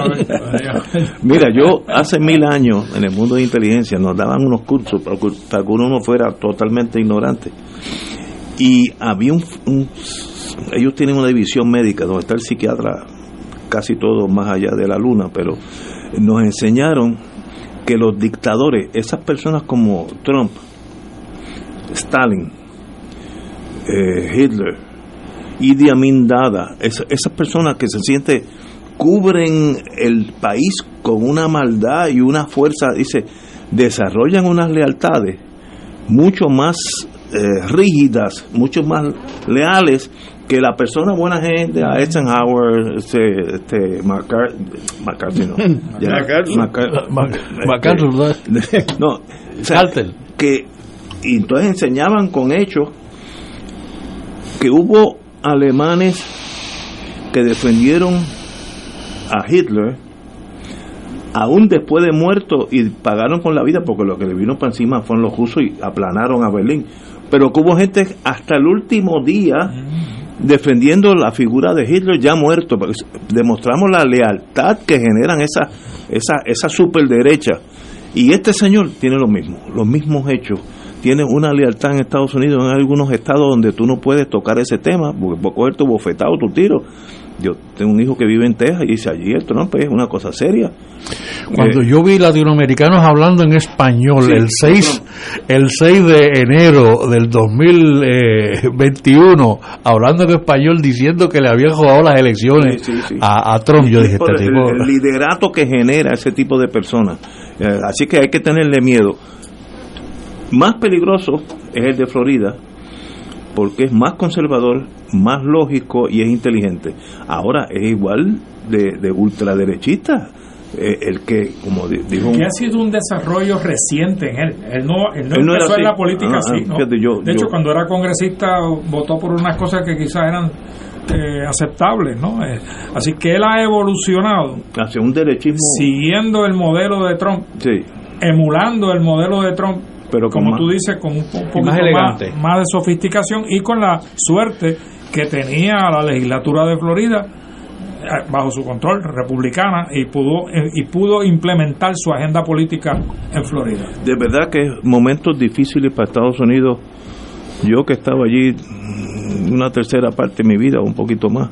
Haber- Mira, yo hace mil años en el mundo de inteligencia nos daban unos cursos para que para que uno no fuera totalmente ignorante. Y había un, un- Ellos tienen una división médica donde está el psiquiatra casi todo más allá de la luna, pero nos enseñaron que los dictadores, esas personas como Trump, Stalin, eh, Hitler, Idi Amin Dada, es- esas personas que se sienten cubren el país con una maldad y una fuerza, dice, desarrollan unas lealtades mucho más eh, rígidas, mucho más leales que la persona buena gente, a Eisenhower, este, este McCar- McCarthy, no, ya, Mac- MacArthur, ¿verdad? no, o sea, Carter. que y entonces enseñaban con hechos que hubo alemanes que defendieron a Hitler aún después de muerto y pagaron con la vida porque lo que le vino para encima fueron los rusos y aplanaron a Berlín. Pero que hubo gente hasta el último día defendiendo la figura de Hitler ya muerto demostramos la lealtad que generan esa esa esa superderecha. Y este señor tiene lo mismo los mismos hechos. Tiene una lealtad en Estados Unidos en algunos estados donde tú no puedes tocar ese tema porque por coger tu bofetado tu tiro yo tengo un hijo que vive en Texas y dice allí el Trump es una cosa seria Cuando Eh, yo vi latinoamericanos hablando en español Sí, el 6 el 6 de enero del 2021 hablando en español diciendo que le habían jugado las elecciones Sí, sí, sí. A, a Trump yo dije este el, tipo el liderato que genera ese tipo de personas. Eh, así que hay que tenerle miedo. Más peligroso es el de Florida, porque es más conservador, más lógico y es inteligente. Ahora es igual de, de ultraderechista. Eh, el que, como di- dijo que ha sido un desarrollo reciente en él. Él no, él no Él no empezó en así. la política Ah, así. ah, ¿no? fíjate, yo- de hecho, yo- cuando era congresista votó por unas cosas que quizás eran eh, aceptables, ¿no? Eh, así que él ha evolucionado hacia un derechismo siguiendo el modelo de Trump, sí emulando el modelo de Trump, pero como más- tú dices, con un po- poquito más más, elegante. más de sofisticación y con la suerte que tenía la legislatura de Florida eh, bajo su control republicana y pudo eh, y pudo implementar su agenda política en Florida. de verdad que momentos difíciles para Estados Unidos. Yo que estaba allí mm, una tercera parte de mi vida, un poquito más,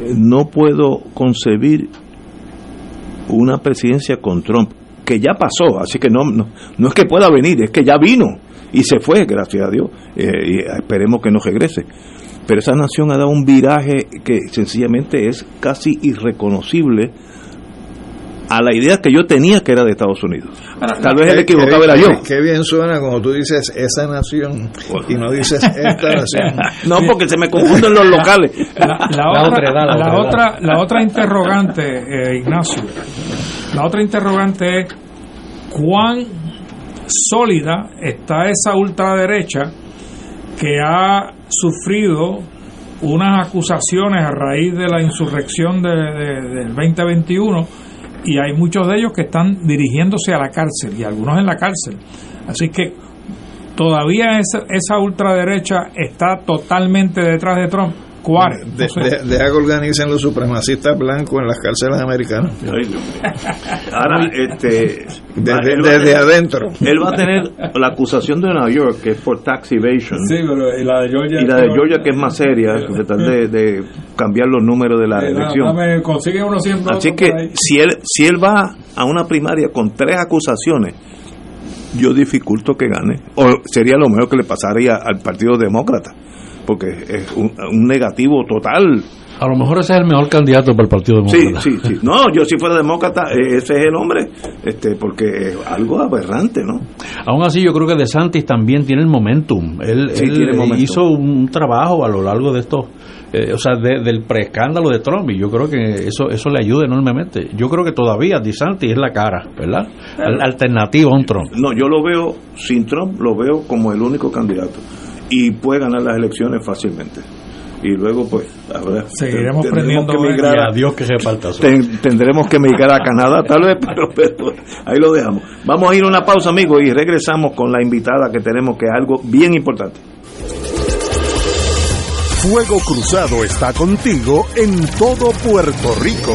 eh, no puedo concebir una presidencia con Trump, que ya pasó, así que no, no, no es que pueda venir, es que ya vino y se fue, gracias a Dios, eh, y esperemos que no regrese. Pero esa nación ha dado un viraje que sencillamente es casi irreconocible a la idea que yo tenía que era de Estados Unidos. Tal vez el equivocado qué era yo. Qué bien suena cuando tú dices esa nación y no dices esta nación. No, porque se me confunden los locales. La, la otra, la, otra, la otra interrogante, eh, Ignacio, la otra interrogante es cuán sólida está esa ultraderecha que ha sufrido unas acusaciones a raíz de la insurrección de- de- del 2021 y hay muchos de ellos que están dirigiéndose a la cárcel y algunos en la cárcel. Así que todavía esa, esa ultraderecha está totalmente detrás de Trump. ¿Cuál? De- de- deja que organicen los supremacistas blancos en las cárceles americanas. Ahora, este. Desde- él va a desde tener- adentro. Él va a tener la acusación de Nueva York, que es por tax evasion. Sí, pero y la de Georgia. Y la de Georgia, que es más seria, de, de cambiar los números de la Eh, elección. dame, consigue unos 100 votos Así que si él, si él va a una primaria con tres acusaciones, yo dificulto que gane. O sería lo mejor que le pasaría al Partido Demócrata, porque es un, un negativo total. A lo mejor ese es el mejor candidato para el Partido Sí, Demócrata. sí, sí. No, yo si fuera demócrata, eh, ese es el hombre, este, porque es algo aberrante, ¿no? Aún así, yo creo que De Santis también tiene el momentum. Él, Sí, él tiene momentum. hizo un trabajo a lo largo de estos, eh, o sea, de- del preescándalo de Trump, y yo creo que eso eso le ayuda enormemente. Yo creo que todavía De Santis es la cara, ¿verdad? Al- alternativa a un Trump. No, yo lo veo sin Trump, lo veo como el único candidato y puede ganar las elecciones fácilmente. Y luego, pues, habrá, Seguiremos tendremos prendiendo que migrar Y a- a Dios que reparta ten- tendremos que migrar a Canadá, tal vez, pero, pero ahí lo dejamos. Vamos a ir a una pausa, amigos, y regresamos con la invitada que tenemos, que es algo bien importante. Fuego Cruzado está contigo en todo Puerto Rico.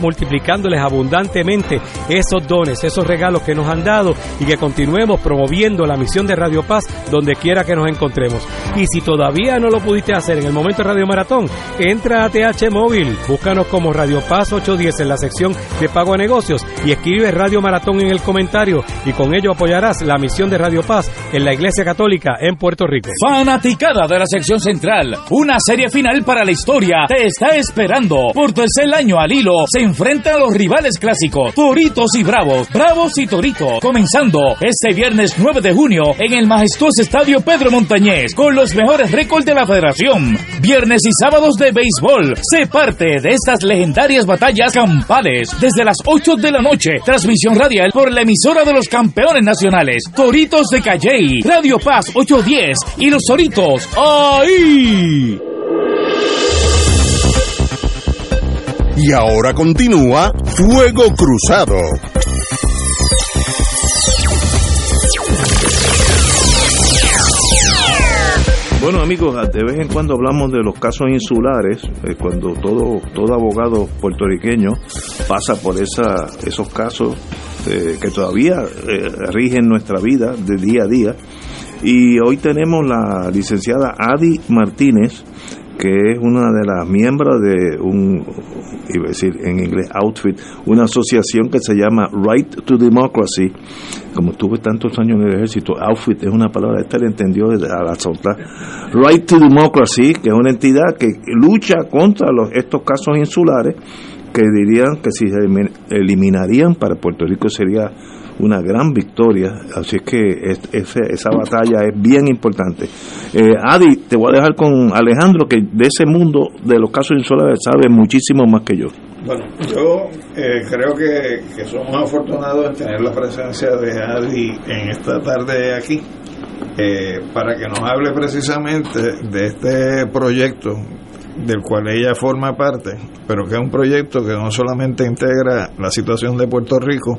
multiplicándoles abundantemente esos dones, esos regalos que nos han dado y que continuemos promoviendo la misión de Radio Paz donde quiera que nos encontremos. Y si todavía no lo pudiste hacer en el momento de Radio Maratón, entra a TH Móvil, búscanos como Radio Paz 810 en la sección de pago a negocios y escribe Radio Maratón en el comentario y con ello apoyarás la misión de Radio Paz en la Iglesia Católica en Puerto Rico. Fanaticada de la sección central, una serie final para la historia te está esperando. Por tercer año al hilo enfrentan los rivales clásicos, Toritos y Bravos, Bravos y Toritos, comenzando este viernes 9 de junio en el majestuoso estadio Pedro Montañez con los mejores récords de la federación. Viernes y sábados de béisbol, se parte de estas legendarias batallas campales desde las 8 de la noche. Transmisión radial por la emisora de los campeones nacionales, Toritos de Calley, Radio Paz 810 y los Toritos. ¡Ahí! Y ahora continúa Fuego Cruzado. Bueno amigos, de vez en cuando hablamos de los casos insulares, eh, cuando todo, todo abogado puertorriqueño pasa por esa, esos casos eh, que todavía eh, rigen nuestra vida de día a día. Y hoy tenemos la licenciada Adi Martínez, que es una de las miembros de un, iba a decir en inglés, outfit, una asociación que se llama Right to Democracy. Como estuve tantos años en el ejército, outfit es una palabra, esta le entendió a la soltar. Right to Democracy, que es una entidad que lucha contra los, estos casos insulares, que dirían que si se eliminarían para Puerto Rico sería una gran victoria, así es que esa batalla es bien importante. Eh, Adi, te voy a dejar con Alejandro, que de ese mundo de los casos insulares sabe muchísimo más que yo. Bueno, yo eh, creo que, que, somos afortunados en tener la presencia de Adi en esta tarde aquí, eh, para que nos hable precisamente de este proyecto del cual ella forma parte, pero que es un proyecto que no solamente integra la situación de Puerto Rico,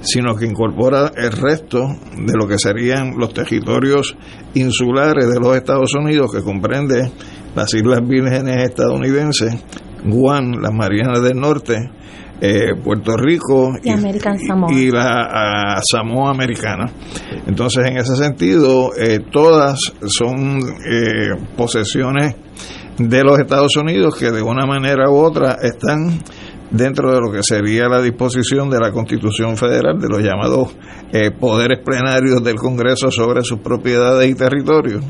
sino que incorpora el resto de lo que serían los territorios insulares de los Estados Unidos, que comprende las Islas Vírgenes estadounidenses, Guam, las Marianas del Norte, eh, Puerto Rico y, y, la Samoa americana. Entonces, en ese sentido, eh, todas son eh, posesiones de los Estados Unidos que de una manera u otra están dentro de lo que sería la disposición de la Constitución Federal de los llamados eh, poderes plenarios del Congreso sobre sus propiedades y territorios.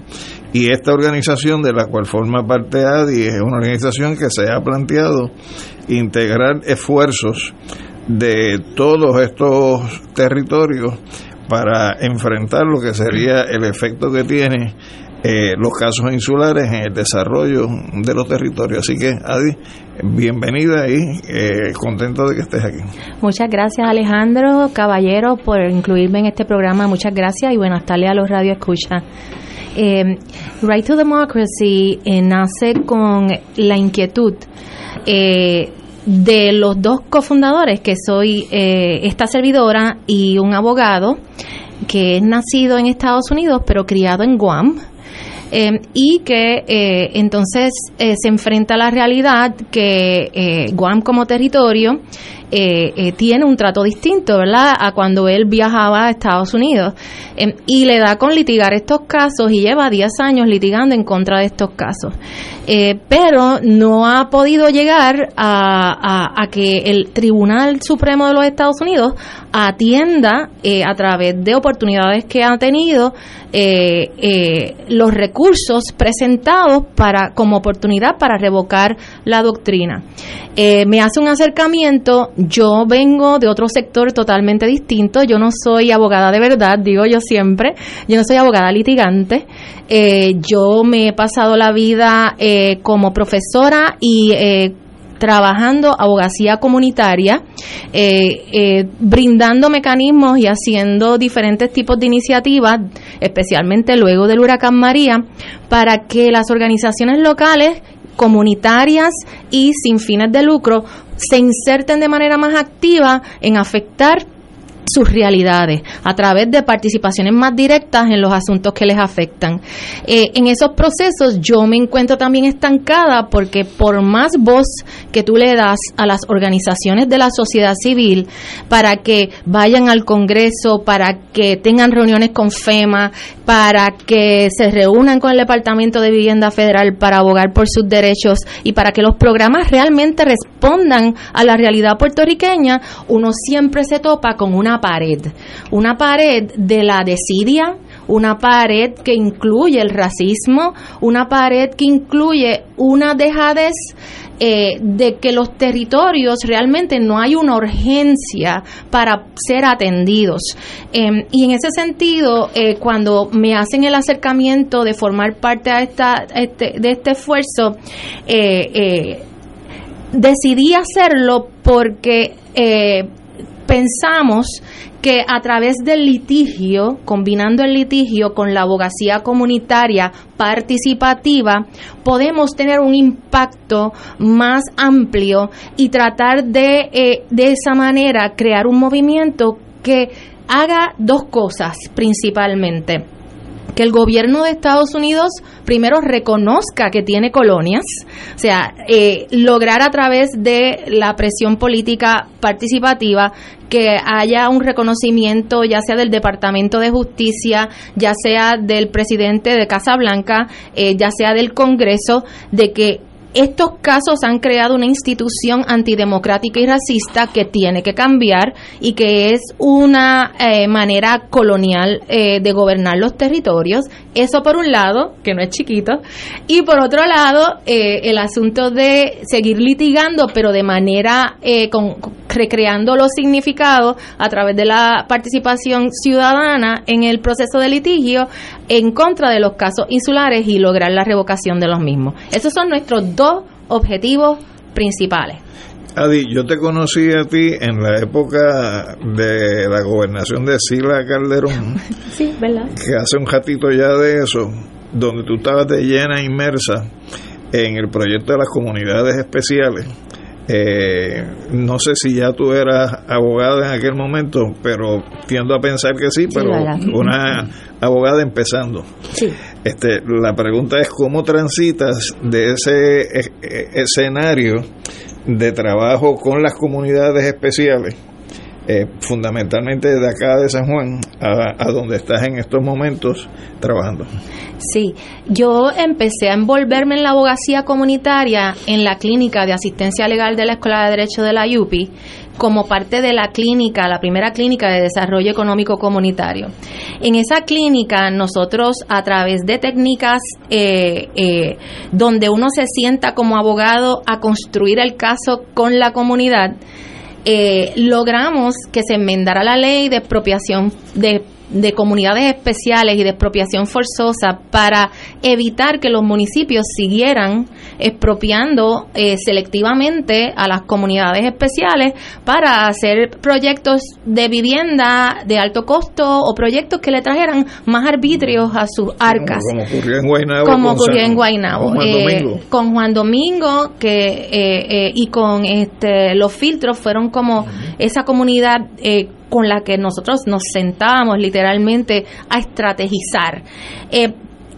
Y esta organización de la cual forma parte ADI es una organización que se ha planteado integrar esfuerzos de todos estos territorios para enfrentar lo que sería el efecto que tiene eh, los casos insulares en el desarrollo de los territorios. Así que, Adi, bienvenida y eh, contento de que estés aquí. Muchas gracias, Alejandro Caballero, por incluirme en este programa. Muchas gracias y buenas tardes a los Radio Escucha. Eh, right to Democracy nace con la inquietud de los dos cofundadores, que soy esta servidora y un abogado que es nacido en Estados Unidos pero criado en Guam eh, y que eh, entonces eh, se enfrenta a la realidad que Guam como territorio tiene un trato distinto, ¿verdad?, a cuando él viajaba a Estados Unidos. y le da con litigar estos casos y lleva 10 años litigando en contra de estos casos. pero no ha podido llegar a, a, que el Tribunal Supremo de los Estados Unidos atienda a través de oportunidades que ha tenido los recursos presentados para, como oportunidad para revocar la doctrina. Eh, me hace un acercamiento, yo vengo de otro sector totalmente distinto, yo no soy abogada de verdad, digo yo siempre, yo no soy abogada litigante, eh, yo me he pasado la vida eh, como profesora y trabajando abogacía comunitaria, eh, eh, brindando mecanismos y haciendo diferentes tipos de iniciativas, especialmente luego del huracán María, para que las organizaciones locales comunitarias y sin fines de lucro se inserten de manera más activa en afectar sus realidades a través de participaciones más directas en los asuntos que les afectan. Eh, en esos procesos yo me encuentro también estancada porque por más voz que tú le das a las organizaciones de la sociedad civil para que vayan al Congreso, para que tengan reuniones con FEMA, para que se reúnan con el Departamento de Vivienda Federal para abogar por sus derechos y para que los programas realmente respondan a la realidad puertorriqueña, uno siempre se topa con una pared, una pared de la desidia, una pared que incluye el racismo, una pared que incluye una dejadez eh, de que los territorios realmente no hay una urgencia para ser atendidos. Em, y en ese sentido, eh, cuando me hacen el acercamiento de formar parte este, de este esfuerzo, eh, decidí hacerlo porque pensamos que a través del litigio, combinando el litigio con la abogacía comunitaria participativa, podemos tener un impacto más amplio y tratar de, eh, de esa manera crear un movimiento que haga dos cosas principalmente que el gobierno de Estados Unidos primero reconozca que tiene colonias, o sea, eh, lograr a través de la presión política participativa que haya un reconocimiento ya sea del Departamento de Justicia, ya sea del presidente de Casa Blanca, eh, ya sea del Congreso, de que estos casos han creado una institución antidemocrática y racista que tiene que cambiar y que es una eh, manera colonial eh, de gobernar los territorios. Eso por un lado, que no es chiquito, y por otro lado, eh, el asunto de seguir litigando, pero de manera con, recreando los significados a través de la participación ciudadana en el proceso de litigio en contra de los casos insulares y lograr la revocación de los mismos. Esos son nuestros dos objetivos principales. Adi, yo te conocí a ti en la época de la gobernación de Sila Calderón. sí, ¿verdad? Que hace un ratito ya de eso, donde tú estabas de llena inmersa en el proyecto de las comunidades especiales eh, no sé si ya tú eras abogada en aquel momento, pero tiendo a pensar que sí, pero una abogada empezando. Este, la pregunta es cómo transitas de ese e, e, escenario de trabajo con las comunidades especiales eh, fundamentalmente de acá de San Juan a, donde estás en estos momentos trabajando. Sí, yo empecé a envolverme en la abogacía comunitaria en la clínica de asistencia legal de la Escuela de Derecho de la UPI como parte de la clínica, la primera clínica de desarrollo económico comunitario. En esa clínica nosotros a través de técnicas eh, eh, donde uno se sienta como abogado a construir el caso con la comunidad, eh, logramos que se enmendara la ley de expropiación de de comunidades especiales y de expropiación forzosa para evitar que los municipios siguieran expropiando eh, selectivamente a las comunidades especiales para hacer proyectos de vivienda de alto costo o proyectos que le trajeran más arbitrios a sus arcas. Como, ocurrió en Guaynabo. Como ocurrió en Guaynabo. Con Juan eh, Domingo. Con Juan Domingo que, eh, y con este, los filtros fueron como esa comunidad con la que nosotros nos sentábamos literalmente a estrategizar. Eh,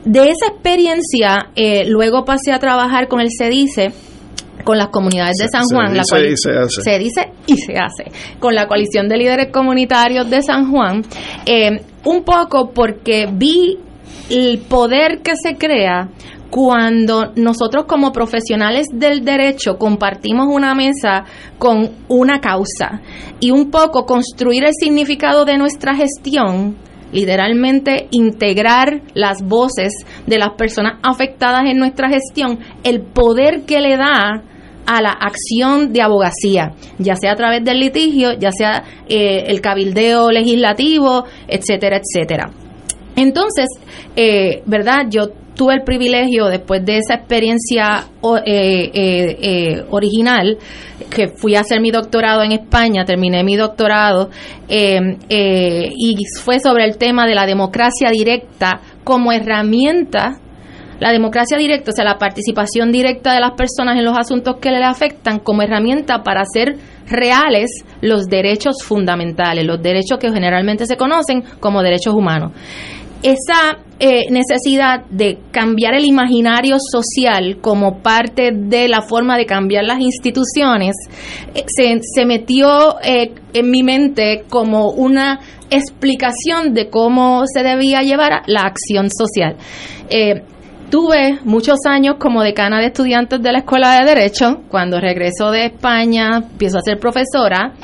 de esa experiencia, eh, luego pasé a trabajar con el CEDICE, con las comunidades de San Juan. Se dice, y se hace. Se dice y se hace. Con la coalición de líderes comunitarios de San Juan. Eh, un poco porque vi el poder que se crea cuando nosotros como profesionales del derecho compartimos una mesa con una causa y un poco construir el significado de nuestra gestión, literalmente integrar las voces de las personas afectadas en nuestra gestión, el poder que le da a la acción de abogacía, ya sea a través del litigio, ya sea eh, el cabildeo legislativo, etcétera, etcétera. Entonces, eh, ¿verdad? Yo tuve el privilegio, después de esa experiencia eh, eh, eh, original, que fui a hacer mi doctorado en España, terminé mi doctorado, y fue sobre el tema de la democracia directa como herramienta la democracia directa, o sea, la participación directa de las personas en los asuntos que le afectan como herramienta para hacer reales los derechos fundamentales, los derechos que generalmente se conocen como derechos humanos. Esa eh, necesidad de cambiar el imaginario social como parte de la forma de cambiar las instituciones eh, se, se, metió eh, en mi mente como una explicación de cómo se debía llevar la acción social. Tuve muchos años como decana de estudiantes de la Escuela de Derecho. Cuando regreso de España, empiezo a ser profesora.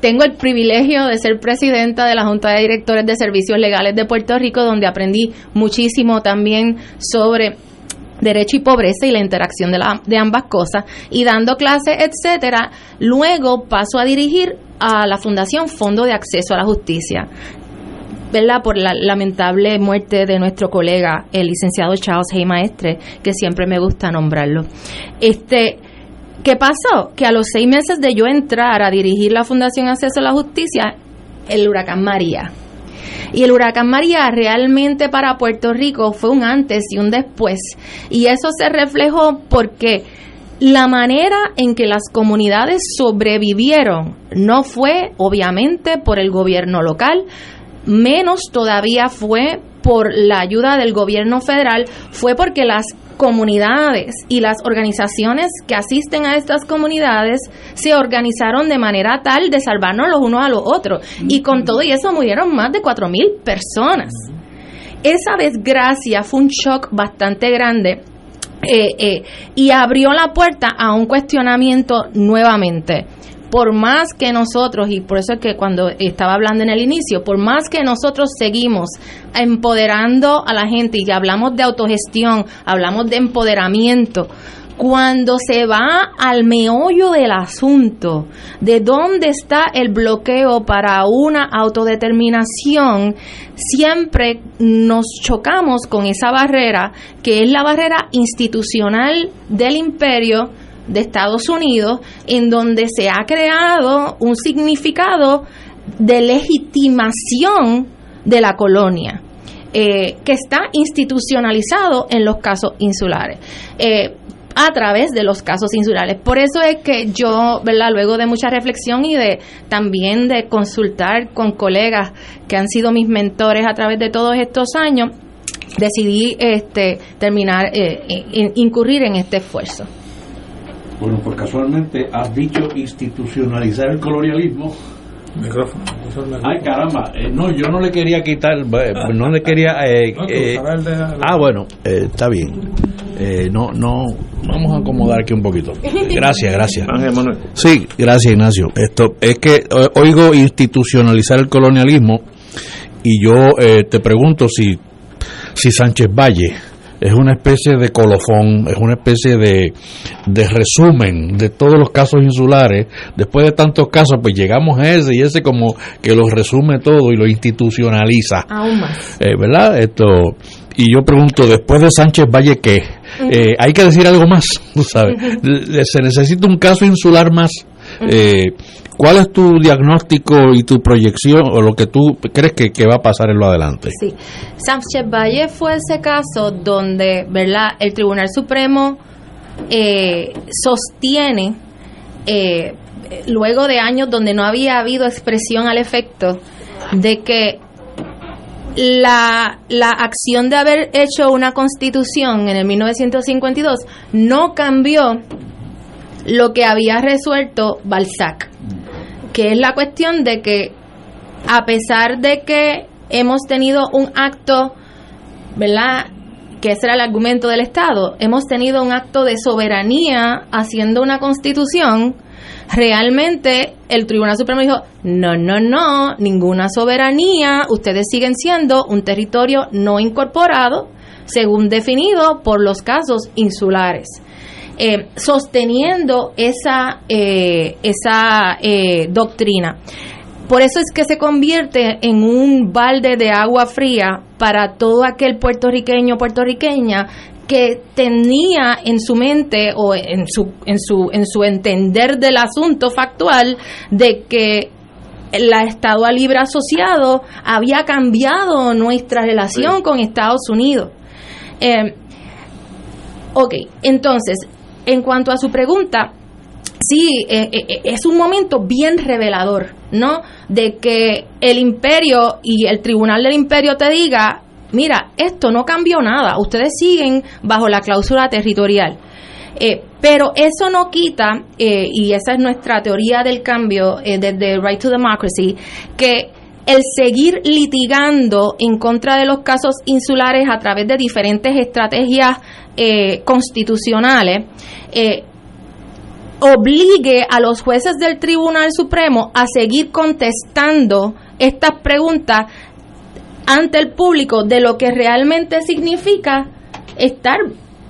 Tengo el privilegio de ser presidenta de la Junta de Directores de Servicios Legales de Puerto Rico, donde aprendí muchísimo también sobre derecho y pobreza y la interacción de ambas cosas y dando clases, etcétera. Luego paso a dirigir a la Fundación Fondo de Acceso a la Justicia. ¿verdad? por la lamentable muerte de nuestro colega, el licenciado Charles Hay Maestre, que siempre me gusta nombrarlo. Este, ¿Qué pasó? Que a los seis meses de yo entrar a dirigir la Fundación Acceso a la Justicia, el huracán María. Y el huracán María realmente para Puerto Rico fue un antes y un después. Y eso se reflejó porque la manera en que las comunidades sobrevivieron no fue obviamente por el gobierno local, menos todavía fue por la ayuda del gobierno federal, fue porque las comunidades y las organizaciones que asisten a estas comunidades se organizaron de manera tal de salvarnos los unos a los otros. Y con todo y eso murieron más de cuatro mil personas. Esa desgracia fue un shock bastante grande eh, eh, y abrió la puerta a un cuestionamiento nuevamente por más que nosotros, y por eso es que cuando estaba hablando en el inicio, por más que nosotros seguimos empoderando a la gente y hablamos de autogestión, hablamos de empoderamiento, cuando se va al meollo del asunto, de dónde está el bloqueo para una autodeterminación, siempre nos chocamos con esa barrera, que es la barrera institucional del imperio, de Estados Unidos, en donde se ha creado un significado de legitimación de la colonia. Eh, que está institucionalizado en los casos insulares. Eh, a través de los casos insulares. Por eso es que yo. Luego de mucha reflexión y de también de consultar con colegas que han sido mis mentores a través de todos estos años, decidí este, terminar, eh, incurrir en este esfuerzo. Bueno, pues casualmente has dicho institucionalizar el colonialismo. Micrófono. Ay, caramba. Eh, no, yo no le quería quitar, no le quería... Eh, eh, ah, bueno, está bien. no, no, vamos a acomodar aquí un poquito. Gracias, gracias. Sí, gracias, Ignacio. Esto es que oigo institucionalizar el colonialismo y yo te pregunto si, si Sánchez Valle es una especie de colofón, es una especie de, de, resumen de todos los casos insulares. Después de tantos casos, pues llegamos a ese y ese como que lo resume todo y lo institucionaliza. Aún más. Eh, ¿Verdad? Esto, y yo pregunto, después de Sánchez Valle, ¿qué? Eh, hay que decir algo más, ¿tú sabes? Se necesita un caso insular más. Eh, ¿Cuál es tu diagnóstico y tu proyección o lo que tú crees que, va a pasar en lo adelante? Sí, Sánchez Valle fue ese caso donde, ¿verdad? El Tribunal Supremo eh, sostiene, eh, luego de años donde no había habido expresión al efecto, de que la, la acción de haber hecho una constitución en el 1952 no cambió lo que había resuelto Balzac que es la cuestión de que a pesar de que hemos tenido un acto, ¿verdad? Que ese era el argumento del Estado, hemos tenido un acto de soberanía haciendo una constitución, realmente el Tribunal Supremo dijo, no, no, no, ninguna soberanía, ustedes siguen siendo un territorio no incorporado, según definido por los casos insulares. Eh, sosteniendo esa, eh, esa eh, doctrina. Por eso es que se convierte en un balde de agua fría para todo aquel puertorriqueño puertorriqueña que tenía en su mente o en su, en su, en su entender del asunto factual de que el Estado Libre Asociado había cambiado nuestra relación con Estados Unidos. Eh, ok, entonces, en cuanto a su pregunta, sí, eh, eh, es un momento bien revelador, ¿no? De que el imperio y el tribunal del imperio te diga, mira, esto no cambió nada, ustedes siguen bajo la cláusula territorial. Eh, pero eso no quita, y esa es nuestra teoría del cambio desde Right to Democracy, que el seguir litigando en contra de los casos insulares a través de diferentes estrategias constitucionales, obligue a los jueces del Tribunal Supremo a seguir contestando estas preguntas ante el público de lo que realmente significa estar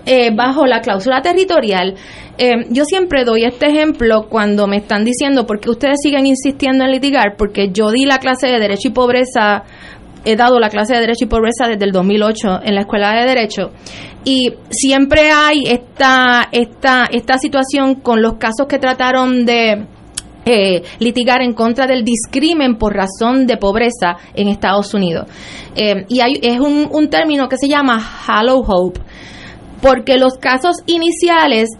eh, bajo la cláusula territorial. Eh, yo siempre doy este ejemplo cuando me están diciendo por qué ustedes siguen insistiendo en litigar, porque yo di la clase de Derecho y Pobreza he dado la clase de Derecho y Pobreza desde el 2008 en la Escuela de Derecho y siempre hay esta, esta, esta situación con los casos que trataron de eh, litigar en contra del discrimen por razón de pobreza en Estados Unidos. Eh, y hay, es un, un término que se llama hollow hope, porque los casos iniciales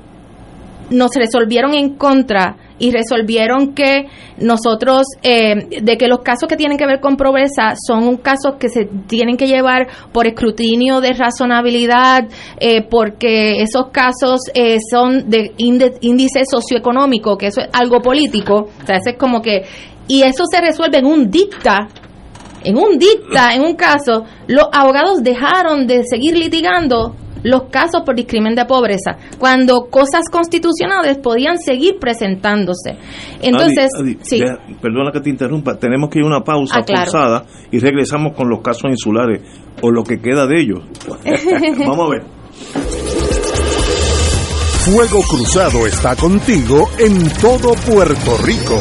nos resolvieron en contra y resolvieron que nosotros, eh, de que los casos que tienen que ver con pobreza son un caso que se tienen que llevar por escrutinio de razonabilidad, eh, porque esos casos eh, son de índice socioeconómico, que eso es algo político, o sea, es como que, y eso se resuelve en un dicta en un dicta, en un caso, los abogados dejaron de seguir litigando los casos por discrimen de pobreza, cuando cosas constitucionales podían seguir presentándose. Entonces, sí. perdona que te interrumpa, tenemos que ir a una pausa ah, y regresamos con los casos insulares o lo que queda de ellos. Vamos a ver. Fuego Cruzado está contigo en todo Puerto Rico.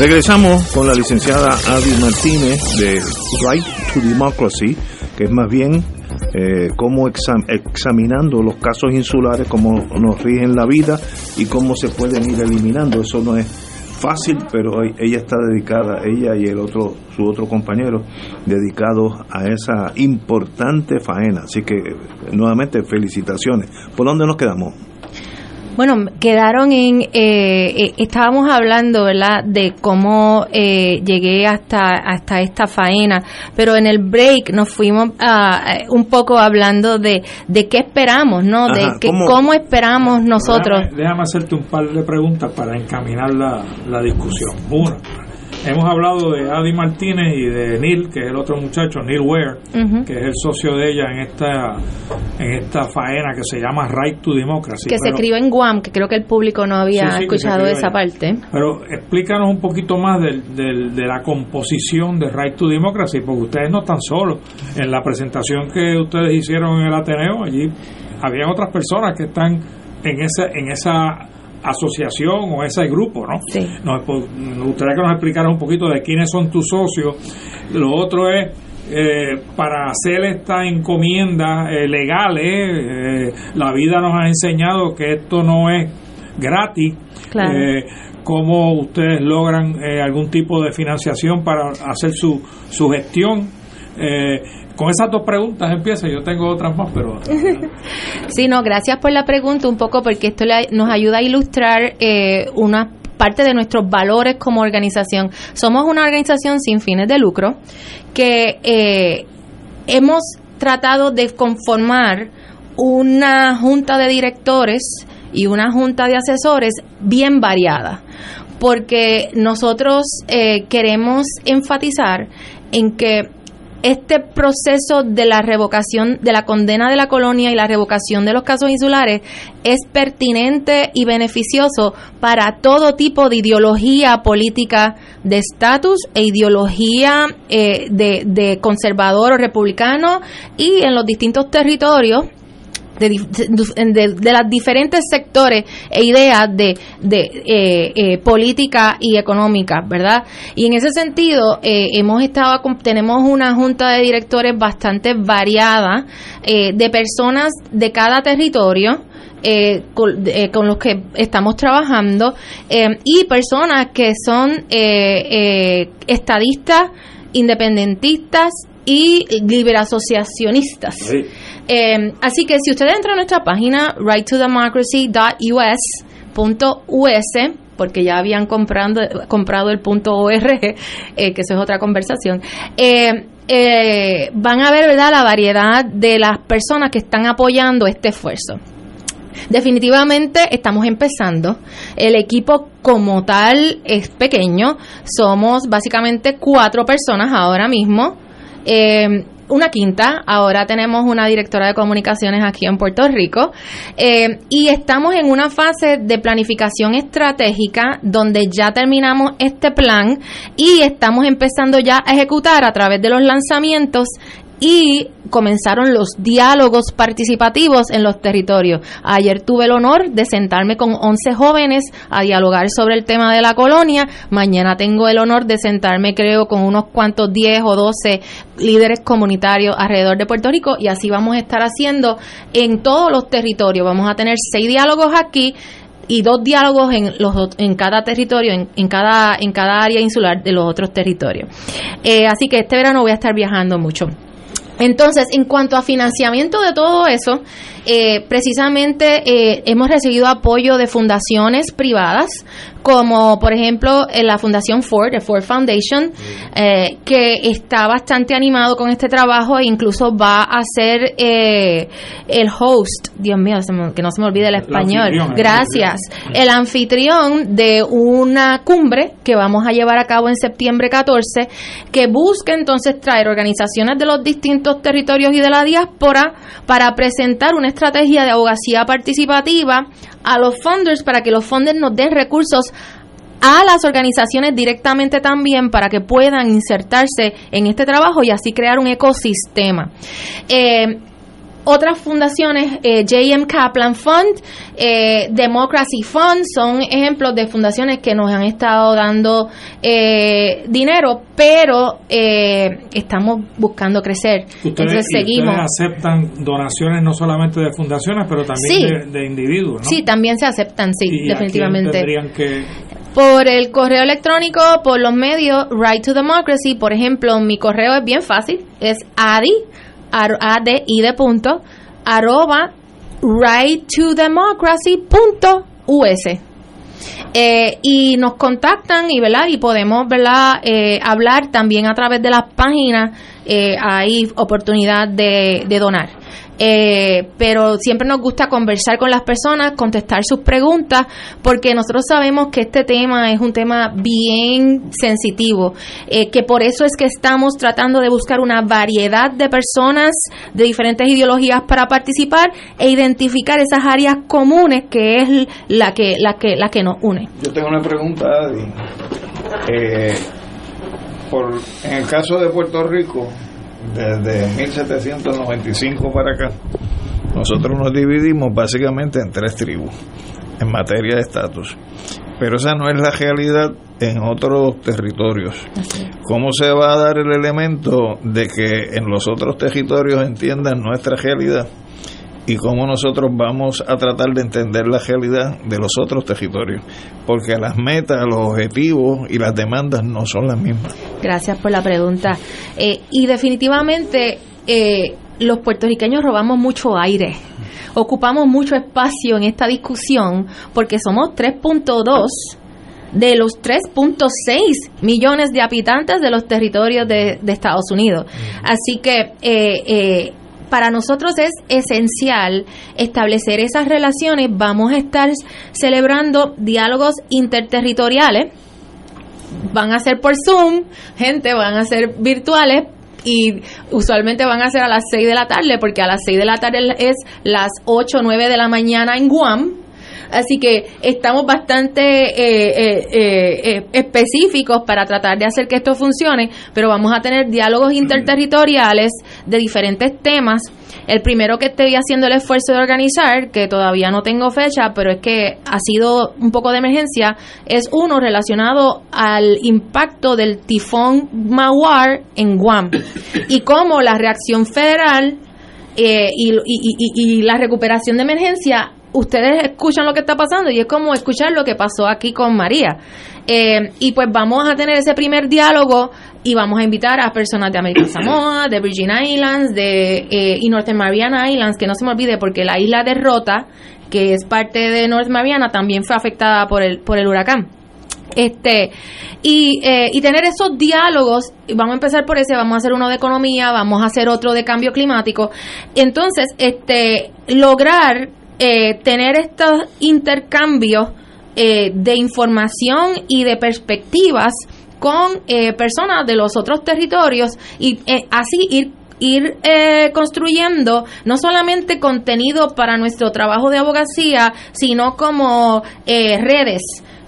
Regresamos con la licenciada Adi Martínez de Right to Democracy, que es más bien eh, cómo exam- examinando los casos insulares, cómo nos rigen la vida y cómo se pueden ir eliminando. Eso no es fácil, pero ella está dedicada, ella y el otro, su otro compañero, dedicados a esa importante faena. Así que, nuevamente, felicitaciones. ¿Por dónde nos quedamos? Bueno, quedaron en, eh, eh, estábamos hablando, ¿verdad?, de cómo eh, llegué hasta, hasta esta faena, pero en el break nos fuimos eh, un poco hablando de, de qué esperamos, ¿no? Ajá, de que, ¿cómo- cómo, esperamos nosotros. Déjame, déjame hacerte un par de preguntas para encaminar la, la discusión. Una, hemos hablado de Adi Martínez y de Neil, que es el otro muchacho, Neil Ware, que es el socio de ella en esta en esta faena que se llama Right to Democracy. que se Pero- escribió en Guam, que creo que el público no había Sí, sí, que se escuchado esa allá. parte. Pero explícanos un poquito más del, del- de la composición de Right to Democracy, porque ustedes no están solos. En la presentación que ustedes hicieron en el Ateneo, allí habían otras personas que están en esa, en esa asociación o ese grupo, ¿no? Nos, pues, me gustaría que nos explicaras un poquito de quiénes son tus socios. Lo otro es, eh, para hacer esta encomienda eh, legales, eh, la vida nos ha enseñado que esto no es gratis. Claro. Eh, cómo ustedes logran eh, algún tipo de financiación para hacer su, su gestión. Eh, con esas dos preguntas empieza, yo tengo otras más, pero Sí, no, gracias por la pregunta un poco porque esto le- nos ayuda a ilustrar eh, una parte de nuestros valores como organización. Somos una organización sin fines de lucro que eh, hemos tratado de conformar una junta de directores y una junta de asesores bien variada porque nosotros eh, queremos enfatizar en que este proceso de la revocación, de la condena de la colonia y la revocación de los casos insulares es pertinente y beneficioso para todo tipo de ideología política de estatus e ideología eh, de, de conservador o republicano y en los distintos territorios de, de, las diferentes sectores e ideas de, de eh, eh, política y económica, ¿verdad? Y en ese sentido, eh, hemos estado, tenemos una junta de directores bastante variada eh, de personas de cada territorio. con, los que estamos trabajando y personas que son estadistas, independentistas y liberasociacionistas. Eh, así que si ustedes entran a nuestra página rightodemocracy.us.us porque ya habían comprando, comprado el punto .org, eh, que eso es otra conversación, eh, eh, van a ver ¿verdad? la variedad de las personas que están apoyando este esfuerzo. Definitivamente estamos empezando. El equipo como tal es pequeño. Somos básicamente cuatro personas ahora mismo. Eh, una quinta, ahora tenemos una directora de comunicaciones aquí en Puerto Rico. Eh, y estamos en una fase de planificación estratégica donde ya terminamos este plan y estamos empezando ya a ejecutar a través de los lanzamientos y comenzaron los diálogos participativos en los territorios. Ayer tuve el honor de sentarme con 11 jóvenes a dialogar sobre el tema de la colonia. Mañana tengo el honor de sentarme, creo, con unos cuantos 10 o 12 líderes comunitarios alrededor de Puerto Rico y así vamos a estar haciendo en todos los territorios. Vamos a tener seis diálogos aquí y dos diálogos en los en cada territorio en, en cada en cada área insular de los otros territorios Eh, así que este verano voy a estar viajando mucho entonces, en cuanto a financiamiento de todo eso, eh, precisamente eh, hemos recibido apoyo de fundaciones privadas, como por ejemplo la Fundación Ford, the Ford Foundation, eh, que está bastante animado con este trabajo e incluso va a ser eh, el host, Dios mío, se me- que no se me olvide el español, el gracias, el anfitrión de una cumbre que vamos a llevar a cabo en septiembre 14, que busca entonces traer organizaciones de los distintos territorios y de la diáspora para presentar una estrategia de abogacía participativa a los funders para que los funders nos den recursos a las organizaciones directamente también para que puedan insertarse en este trabajo y así crear un ecosistema. Eh, otras fundaciones, eh, JM Kaplan Fund, eh, Democracy Fund, son ejemplos de fundaciones que nos han estado dando eh, dinero, pero eh, estamos buscando crecer. Ustedes, Entonces seguimos. ustedes aceptan donaciones no solamente de fundaciones, pero también Sí. de, de individuos, ¿no? Sí, también se aceptan, sí, ¿Y a quién definitivamente. tendrían que Por el correo electrónico, por los medios, Right to Democracy, por ejemplo, mi correo es bien fácil, es adi, ar- adi de arroba to democracy punto us. Eh, y nos contactan y verdad y podemos verdad Eh, hablar también a través de las páginas eh, hay oportunidad de, de donar Eh, pero siempre nos gusta conversar con las personas contestar sus preguntas porque nosotros sabemos que este tema es un tema bien sensitivo eh, que por eso es que estamos tratando de buscar una variedad de personas de diferentes ideologías para participar e identificar esas áreas comunes que es la que la que la que nos une Yo tengo una pregunta, Adi. Eh, por, en el caso de Puerto Rico, desde 1795 para acá, nosotros nos dividimos básicamente en tres tribus en materia de estatus. Pero esa no es la realidad en otros territorios. ¿Cómo se va a dar el elemento de que en los otros territorios entiendan nuestra realidad? Y cómo nosotros vamos a tratar de entender la realidad de los otros territorios, porque las metas, los objetivos y las demandas no son las mismas. Gracias por la pregunta. Eh, y definitivamente eh, los puertorriqueños robamos mucho aire. Ocupamos mucho espacio en esta discusión porque somos 3.2 de los 3.6 millones de habitantes de los territorios de, de Estados Unidos. Así que eh, eh, para nosotros es esencial establecer esas relaciones. Vamos a estar celebrando diálogos interterritoriales van a ser por Zoom, gente, van a ser virtuales y usualmente van a ser a las 6 de la tarde, porque a las 6 de la tarde es las 8 o 9 de la mañana en Guam. Así que estamos bastante eh, eh, eh, eh, específicos para tratar de hacer que esto funcione, pero vamos a tener diálogos interterritoriales de diferentes temas. El primero que estoy haciendo el esfuerzo de organizar, que todavía no tengo fecha, pero es que ha sido un poco de emergencia, es uno relacionado al impacto del tifón Mawar en Guam y cómo la reacción federal eh, y, y- y- y la recuperación de emergencia, ustedes escuchan lo que está pasando y es como escuchar lo que pasó aquí con María. Eh, y pues vamos a tener ese primer diálogo y vamos a invitar a personas de América Samoa, de Virgin Islands, de eh, y Northern Mariana Islands, que no se me olvide porque la isla de Rota, que es parte de North Mariana, también fue afectada por el por el huracán este y, eh, y tener esos diálogos vamos a empezar por ese vamos a hacer uno de economía vamos a hacer otro de cambio climático entonces este lograr eh, tener estos intercambios eh, de información y de perspectivas con eh, personas de los otros territorios y eh, así ir ir eh, construyendo no solamente contenido para nuestro trabajo de abogacía, sino como eh, redes,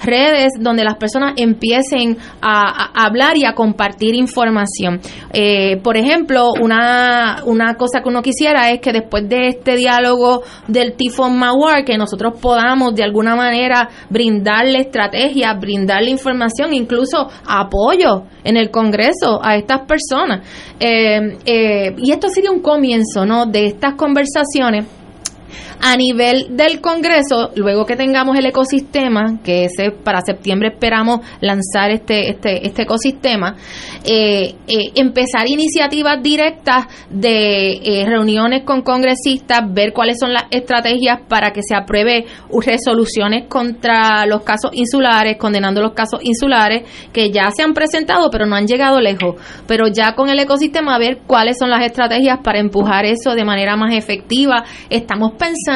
redes donde las personas empiecen a, hablar y a compartir información. Eh, por ejemplo, una, una cosa que uno quisiera es que después de este diálogo del tifón Mawar, que nosotros podamos de alguna manera brindarle estrategias, brindarle información, incluso apoyo en el Congreso a estas personas. Eh, eh, y esto sería un comienzo, ¿no? De estas conversaciones a nivel del Congreso, luego que tengamos el ecosistema, que ese para septiembre esperamos lanzar este este, este ecosistema, eh, eh, empezar iniciativas directas de eh, reuniones con congresistas, ver cuáles son las estrategias para que se apruebe resoluciones contra los casos insulares, condenando los casos insulares que ya se han presentado pero no han llegado lejos, pero ya con el ecosistema ver cuáles son las estrategias para empujar eso de manera más efectiva. Estamos pensando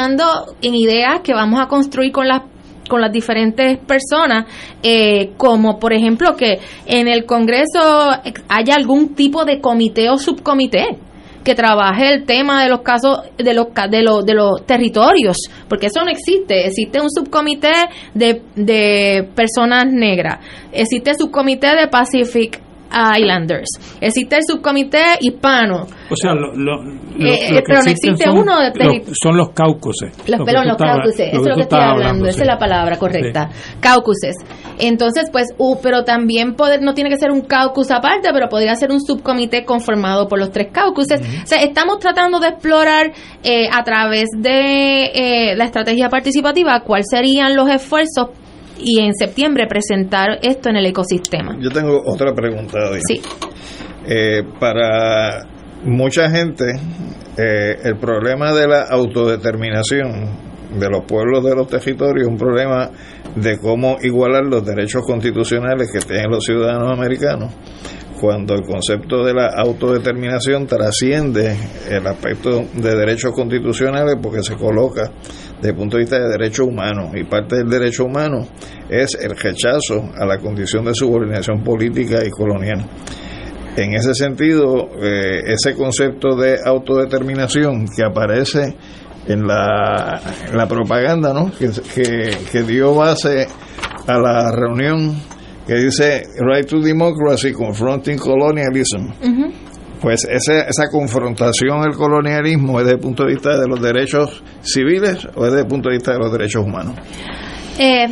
en ideas que vamos a construir con las con las diferentes personas, eh, como por ejemplo que en el Congreso haya algún tipo de comité o subcomité que trabaje el tema de los casos de los de los de los territorios porque eso no existe. Existe un subcomité de, de personas negras. Existe subcomité de Pacific Islanders. Existe el subcomité hispano. O sea, lo, lo, lo- Eh, lo que pero no existe son, uno de son los caucuses. Los, perdón, los caucuses, eso es lo que estoy hablando, esa sí. es la palabra correcta. Caucuses. Entonces, pues, uh, pero también poder, no tiene que ser un caucus aparte, pero podría ser un subcomité conformado por los tres caucuses. O sea, estamos tratando de explorar eh, a través de eh, la estrategia participativa cuáles serían los esfuerzos y en septiembre presentar esto en el ecosistema. Yo tengo otra pregunta. Adi. Sí. Eh, para mucha gente, eh, el problema de la autodeterminación de los pueblos de los territorios es un problema de cómo igualar los derechos constitucionales que tienen los ciudadanos americanos cuando el concepto de la autodeterminación trasciende el aspecto de derechos constitucionales porque se coloca desde el punto de vista de derechos humanos y parte del derecho humano es el rechazo a la condición de subordinación política y colonial. En ese sentido, eh, ese concepto de autodeterminación que aparece en la, propaganda, ¿no? Que dio base a la reunión que dice Right to Democracy Confronting Colonialism. Pues ese, esa confrontación al colonialismo es desde el punto de vista de los derechos civiles o es desde el punto de vista de los derechos humanos. Eh,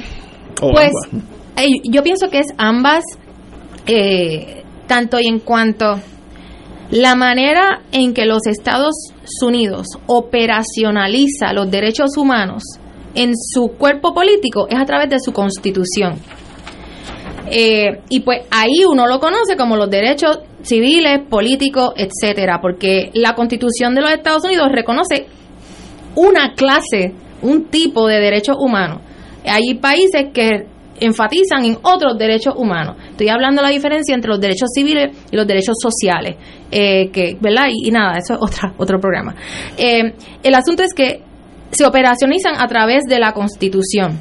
pues ambas. eh, yo pienso que es ambas, eh, tanto y en cuanto la manera en que los Estados Unidos operacionaliza los derechos humanos en su cuerpo político es a través de su constitución. Eh, y pues ahí uno lo conoce como los derechos civiles, políticos, etcétera, porque la Constitución de los Estados Unidos reconoce una clase, un tipo de derechos humanos. Hay países que enfatizan en otros derechos humanos. Estoy hablando de la diferencia entre los derechos civiles y los derechos sociales, eh, que, ¿verdad? Y, nada, eso es otra, otro programa. Eh, el asunto es que se operacionalizan a través de la Constitución.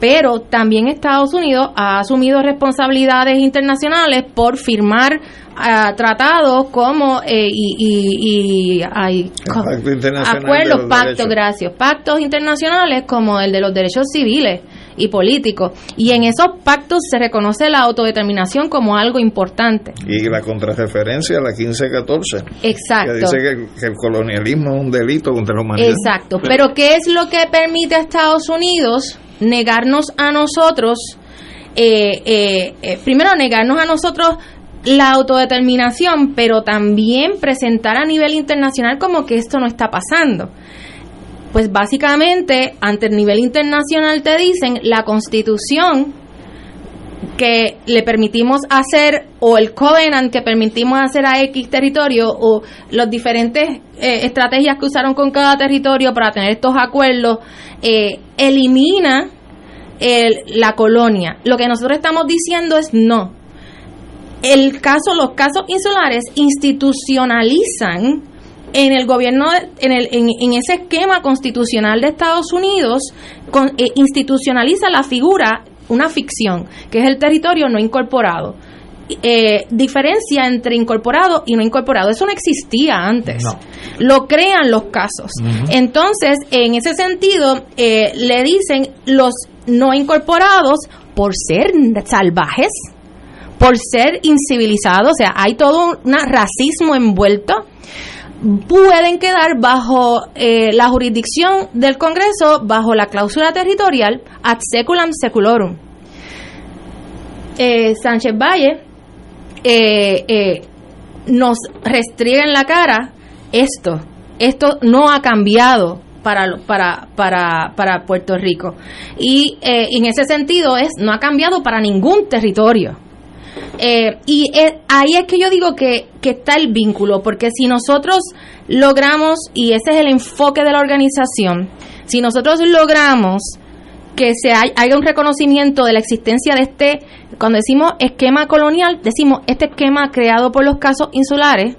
Pero también Estados Unidos ha asumido responsabilidades internacionales por firmar ah, tratados como eh, y, y, y ay, El Pacto Internacional de acuerdos, pactos, Derechos. gracias, pactos internacionales como el de los derechos civiles y políticos. Y en esos pactos se reconoce la autodeterminación como algo importante. Y la contrarreferencia a la 1514. Exacto. Que dice que, que el colonialismo es un delito contra la humanidad. Exacto. Pero ¿qué es lo que permite a Estados Unidos negarnos a nosotros, eh, eh, eh, primero negarnos a nosotros la autodeterminación, pero también presentar a nivel internacional como que esto no está pasando? Pues básicamente, ante el nivel internacional te dicen, la constitución que le permitimos hacer o el covenant que permitimos hacer a X territorio o las diferentes eh, estrategias que usaron con cada territorio para tener estos acuerdos eh, elimina el- la colonia. Lo que nosotros estamos diciendo es no. El caso, los casos insulares institucionalizan en el gobierno, en, el, en, en ese esquema constitucional de Estados Unidos, con- eh, institucionaliza la figura, una ficción, que es el territorio no incorporado. Eh, diferencia entre incorporado y no incorporado. Eso no existía antes. Lo crean los casos. Entonces, en ese sentido, eh, le dicen los no incorporados por ser salvajes, por ser incivilizados, o sea, hay todo un racismo envuelto, pueden quedar bajo eh, la jurisdicción del Congreso, bajo la cláusula territorial ad seculam seculorum. Eh, Sánchez Valle eh, eh, nos restriega en la cara esto. Esto no ha cambiado para, para, para, para Puerto Rico. Y en ese sentido es, no ha cambiado para ningún territorio. Eh, y eh, ahí es que yo digo que, que está el vínculo, porque si nosotros logramos, y ese es el enfoque de la organización, si nosotros logramos que se hay- haya un reconocimiento de la existencia de este, cuando decimos esquema colonial, decimos este esquema creado por los casos insulares,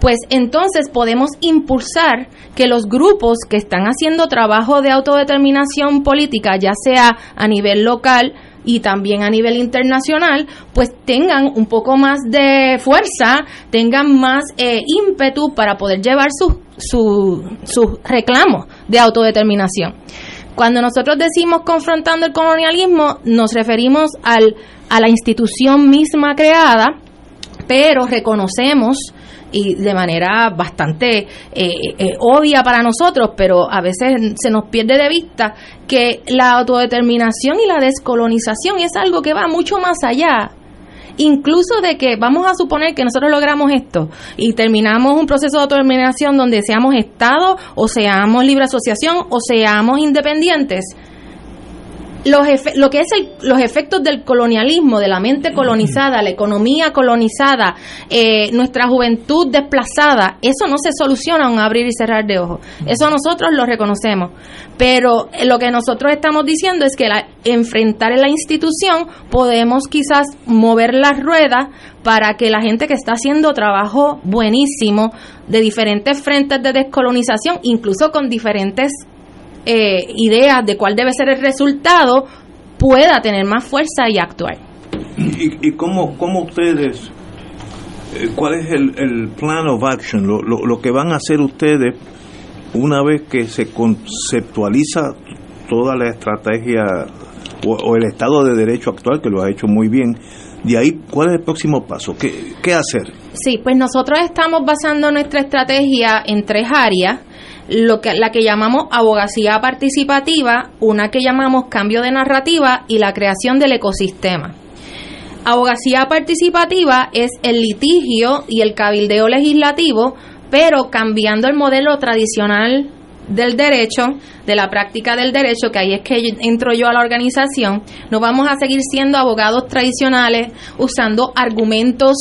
pues entonces podemos impulsar que los grupos que están haciendo trabajo de autodeterminación política, ya sea a nivel local y también a nivel internacional, pues tengan un poco más de fuerza, tengan más eh, ímpetu para poder llevar sus su, sus reclamos de autodeterminación. Cuando nosotros decimos confrontando el colonialismo, nos referimos al, a la institución misma creada pero reconocemos y de manera bastante eh, eh, obvia para nosotros, pero a veces se nos pierde de vista que la autodeterminación y la descolonización es algo que va mucho más allá. Incluso de que vamos a suponer que nosotros logramos esto y terminamos un proceso de autodeterminación donde seamos Estado o seamos libre asociación o seamos independientes, los lo que es los efectos del colonialismo, de la mente colonizada, la economía colonizada, eh, nuestra juventud desplazada, eso no se soluciona un abrir y cerrar de ojos. Eso nosotros lo reconocemos. Pero lo que nosotros estamos diciendo es que la, enfrentar en la institución podemos quizás mover las ruedas para que la gente que está haciendo trabajo buenísimo de diferentes frentes de descolonización, incluso con diferentes eh, ideas de cuál debe ser el resultado, pueda tener más fuerza y actuar. ¿Y, y cómo, ustedes, eh, cuál es el, el, plan of action, lo, lo, que van a hacer ustedes una vez que se conceptualiza toda la estrategia o, el Estado de Derecho actual, que lo ha hecho muy bien, de ahí, ¿cuál es el próximo paso? ¿Qué, ¿Qué hacer? Sí, pues nosotros estamos basando nuestra estrategia en tres áreas lo que, la que llamamos abogacía participativa, una que llamamos cambio de narrativa y la creación del ecosistema. Abogacía participativa es el litigio y el cabildeo legislativo, pero cambiando el modelo tradicional del derecho, de la práctica del derecho, que ahí es que entro yo a la organización, no vamos a seguir siendo abogados tradicionales usando argumentos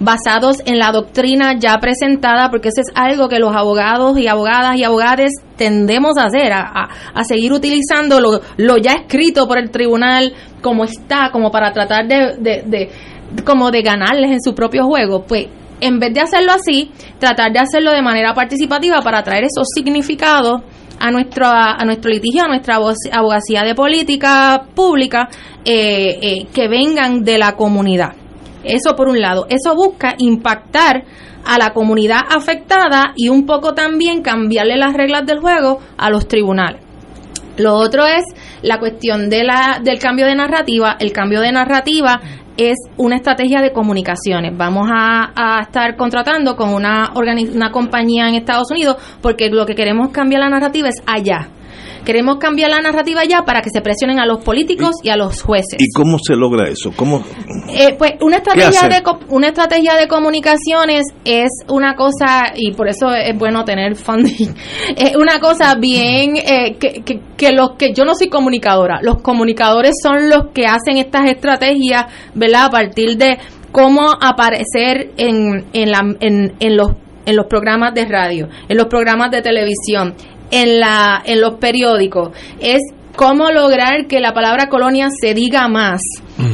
basados en la doctrina ya presentada, porque eso es algo que los abogados y abogadas y abogadas tendemos a hacer, a, a, seguir utilizando lo, lo, ya escrito por el tribunal como está, como para tratar de, de, de, como de ganarles en su propio juego. Pues en vez de hacerlo así, tratar de hacerlo de manera participativa para traer esos significados a nuestro, a, nuestro litigio, a nuestra abogacía de política pública, eh, eh, que vengan de la comunidad. Eso por un lado. Eso busca impactar a la comunidad afectada y un poco también cambiarle las reglas del juego a los tribunales. Lo otro es la cuestión de la, del cambio de narrativa. El cambio de narrativa es una estrategia de comunicaciones. Vamos a, a estar contratando con una, una compañía en Estados Unidos porque lo que queremos cambiar la narrativa es allá. Queremos cambiar la narrativa ya para que se presionen a los políticos y, a los jueces. ¿Y cómo se logra eso? ¿Cómo? Eh, pues una estrategia de una estrategia de comunicaciones es una cosa y por eso es bueno tener funding. Es una cosa bien eh, que, que, los que yo no soy comunicadora, los comunicadores son los que hacen estas estrategias, ¿verdad? A partir de cómo aparecer en, en, la, en, en los en los programas de radio, en los programas de televisión, en, la, en los periódicos es cómo lograr que la palabra colonia se diga más,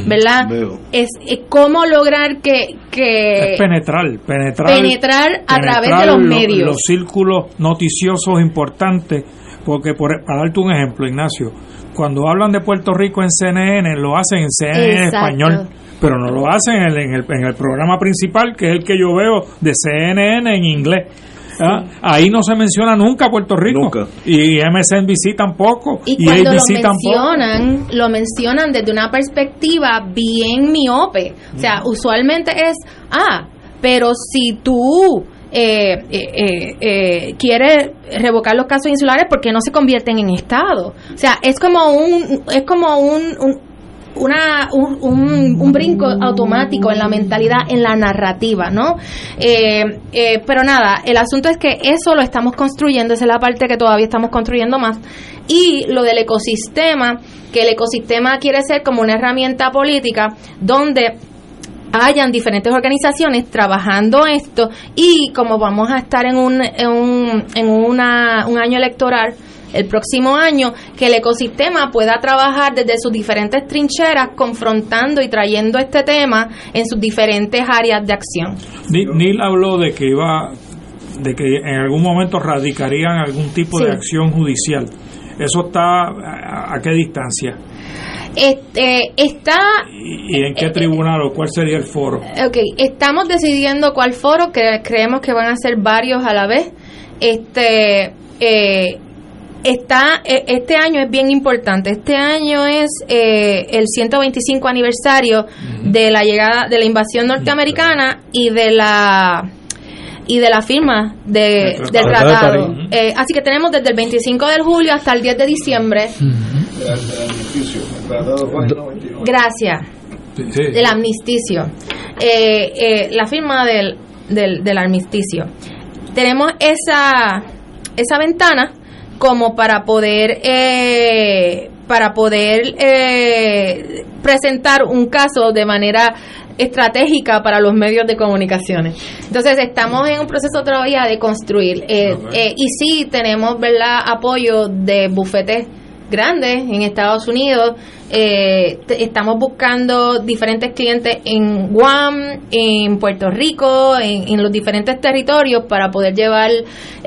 ¿verdad? Es, cómo lograr que... que penetrar, penetrar, penetrar a través de los medios. Los círculos noticiosos importantes, porque por, para darte un ejemplo, Ignacio, cuando hablan de Puerto Rico en CNN, lo hacen en CNN en español pero no lo hacen en el, en el programa principal, que es el que yo veo de CNN en inglés. ¿Ah? Ahí no se menciona nunca Puerto Rico. Y MSNBC tampoco. Y, cuando lo mencionan, lo mencionan desde una perspectiva bien miope. O sea, usualmente es, ah, pero si tú eh, eh, eh, quiere revocar los casos insulares porque no se convierten en estado. O sea, es como un es como un una, un, un, brinco automático en la mentalidad, en la narrativa, ¿no? Eh, eh, pero nada, el asunto es que eso lo estamos construyendo, esa es la parte que todavía estamos construyendo más. Y lo del ecosistema, que el ecosistema quiere ser como una herramienta política donde hayan diferentes organizaciones trabajando esto y como vamos a estar en un, en un, en una, un año electoral, el próximo año, que el ecosistema pueda trabajar desde sus diferentes trincheras, confrontando y trayendo este tema en sus diferentes áreas de acción. Neil habló de que iba, de que en algún momento radicarían algún tipo de acción judicial. ¿Eso está a, qué distancia? Este, está ¿Y en qué tribunal o cuál sería el foro? Ok, estamos decidiendo cuál foro, que creemos que van a ser varios a la vez. Este, eh, está eh, este año es bien importante. Este año es eh, el 125 aniversario de la llegada de la invasión norteamericana y de la y de la firma de, El del Tratado. Eh, así que tenemos desde el 25 de julio hasta el 10 de diciembre. Gracias. Del armisticio. Eh, eh, la firma del, del, del armisticio. Tenemos esa, esa ventana como para poder eh, para poder eh, presentar un caso de manera estratégica para los medios de comunicaciones. Entonces estamos en un proceso todavía de construir. Eh, eh, y sí tenemos verdad apoyo de bufetes grandes en Estados Unidos. Eh, estamos buscando diferentes clientes en Guam, en Puerto Rico, en, en los diferentes territorios para poder llevar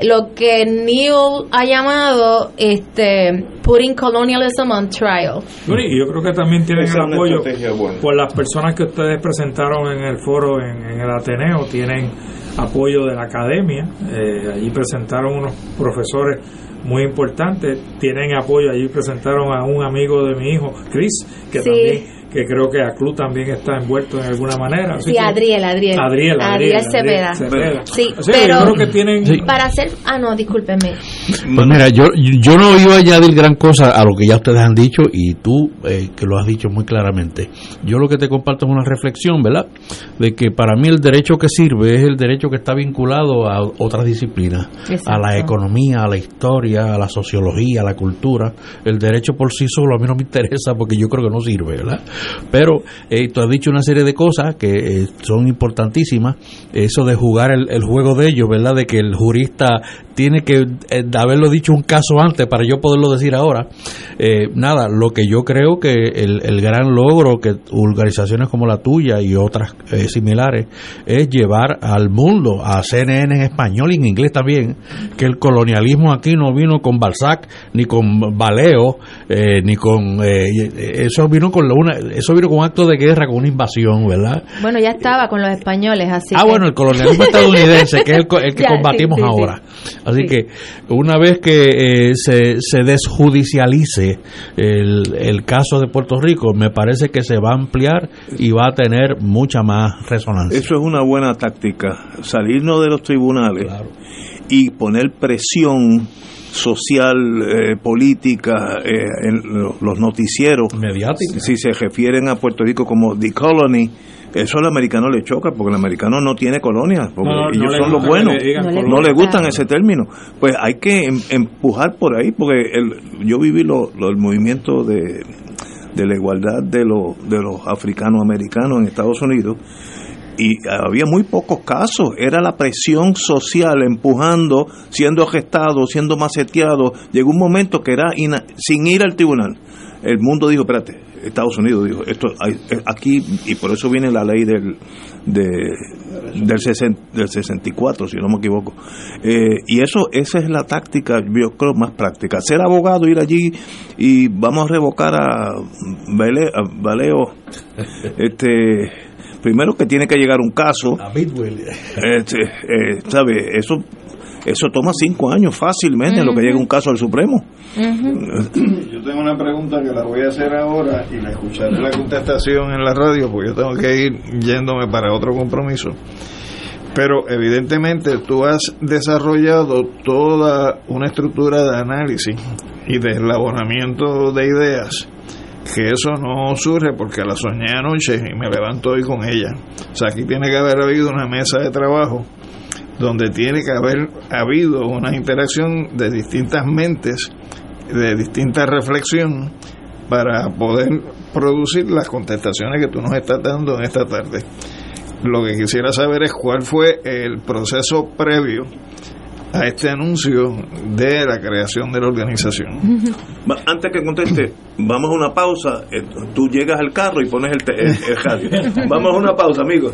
lo que Neil ha llamado este putting colonialism on trial. Bueno, y yo creo que también tienen Esa el apoyo buena. por las personas que ustedes presentaron en el foro en, en el Ateneo, tienen apoyo de la academia, eh, allí presentaron unos profesores muy importantes, tienen apoyo, allí presentaron a un amigo de mi hijo, Chris, que Sí. también, que creo que Aclú también está envuelto en alguna manera. así Sí, que- Adriel, Adriel. Adriel, Adriel, Cepeda. Cepeda. Sí, O sea, yo pero creo que tienen para hacer, ah no, discúlpeme. Pues mira, yo, yo no iba a añadir gran cosa a lo que ya ustedes han dicho y tú eh, que lo has dicho muy claramente. Yo lo que te comparto es una reflexión, ¿verdad? De que para mí el derecho que sirve es el derecho que está vinculado a otras disciplinas, Exacto. a la economía, a la historia, a la sociología, a la cultura. El derecho por sí solo a mí no me interesa porque yo creo que no sirve, ¿verdad? Pero eh, tú has dicho una serie de cosas que eh, son importantísimas. Eso de jugar el, el juego de ellos, ¿verdad? De que el jurista tiene que eh, de haberlo dicho un caso antes para yo poderlo decir ahora. Eh, nada, lo que yo creo que el, el gran logro que organizaciones como la tuya y otras eh, similares es llevar al mundo, a CNN en español y en inglés también, que el colonialismo aquí no vino con Balzac, ni con Valeo, eh, ni con... eh, eso vino con una, eso vino con un acto de guerra, con una invasión, ¿verdad? Bueno, ya estaba con los españoles, así ah, que- bueno, el colonialismo estadounidense, que es el, que Ya, combatimos sí, sí. ahora. Así que una vez que eh, se, se desjudicialice el, el caso de Puerto Rico, me parece que se va a ampliar y va a tener mucha más resonancia. Eso es una buena táctica, salirnos de los tribunales y poner presión social, eh, política, eh, en lo- los noticieros, si se refieren a Puerto Rico como the colony, eso al americano le choca porque el americano no tiene colonia, porque No, no, ellos no son los buenos, no, colonia. le gustan ese término. Pues hay que em- empujar por ahí, porque el, yo viví lo, lo- el movimiento de, de la igualdad de, los de los africanos-americanos en Estados Unidos y había muy pocos casos, era la presión social empujando, siendo gestado, siendo maceteado, llegó un momento que era ina- sin ir al tribunal. El mundo dijo, espérate, Estados Unidos dijo, esto aquí, y por eso viene la ley del, de, del, sesen- del 64, si no me equivoco. Eh, y eso, esa es la táctica, yo creo, más práctica. Ser abogado, ir allí y vamos a revocar a, Vale- a Valeo, este primero que tiene que llegar un caso este, eh, sabe eso eso toma cinco años fácilmente en lo que llega un caso al Supremo Yo tengo una pregunta que la voy a hacer ahora y la escucharé la contestación en la radio porque yo tengo que ir yéndome para otro compromiso. Pero evidentemente tú has desarrollado toda una estructura de análisis y de elaboramiento de ideas que eso no surge porque la soñé anoche y me levanto hoy con ella. O sea, aquí tiene que haber habido una mesa de trabajo donde tiene que haber habido una interacción de distintas mentes, de distinta reflexión, para poder producir las contestaciones que tú nos estás dando en esta tarde. Lo que quisiera saber es cuál fue el proceso previo a este anuncio de la creación de la organización. Antes que conteste vamos a una pausa eh, tú llegas al carro y pones el, el- el radio vamos a una pausa amigos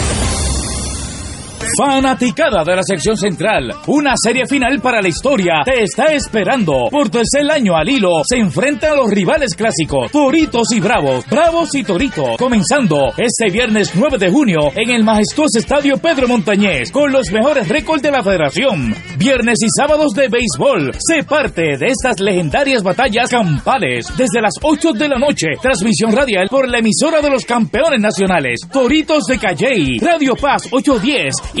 Fanaticada de la sección central, una serie final para la historia. Te está esperando. Por tercer año al hilo se enfrentan a los rivales clásicos, Toritos y Bravos, Bravos y Toritos, comenzando este viernes 9 de junio en el majestuoso estadio Pedro Montañez, con los mejores récords de la federación. Viernes y sábados de béisbol, se parte de estas legendarias batallas campales. Desde las 8 de la noche, transmisión radial por la emisora de los campeones nacionales, Toritos de Calley, Radio Paz 810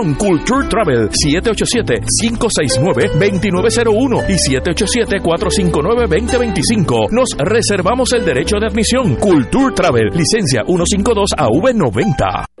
Culture Travel 787-569-2901 y 787-459-2025. Nos reservamos el derecho de admisión. Culture Travel, licencia 152 AV90.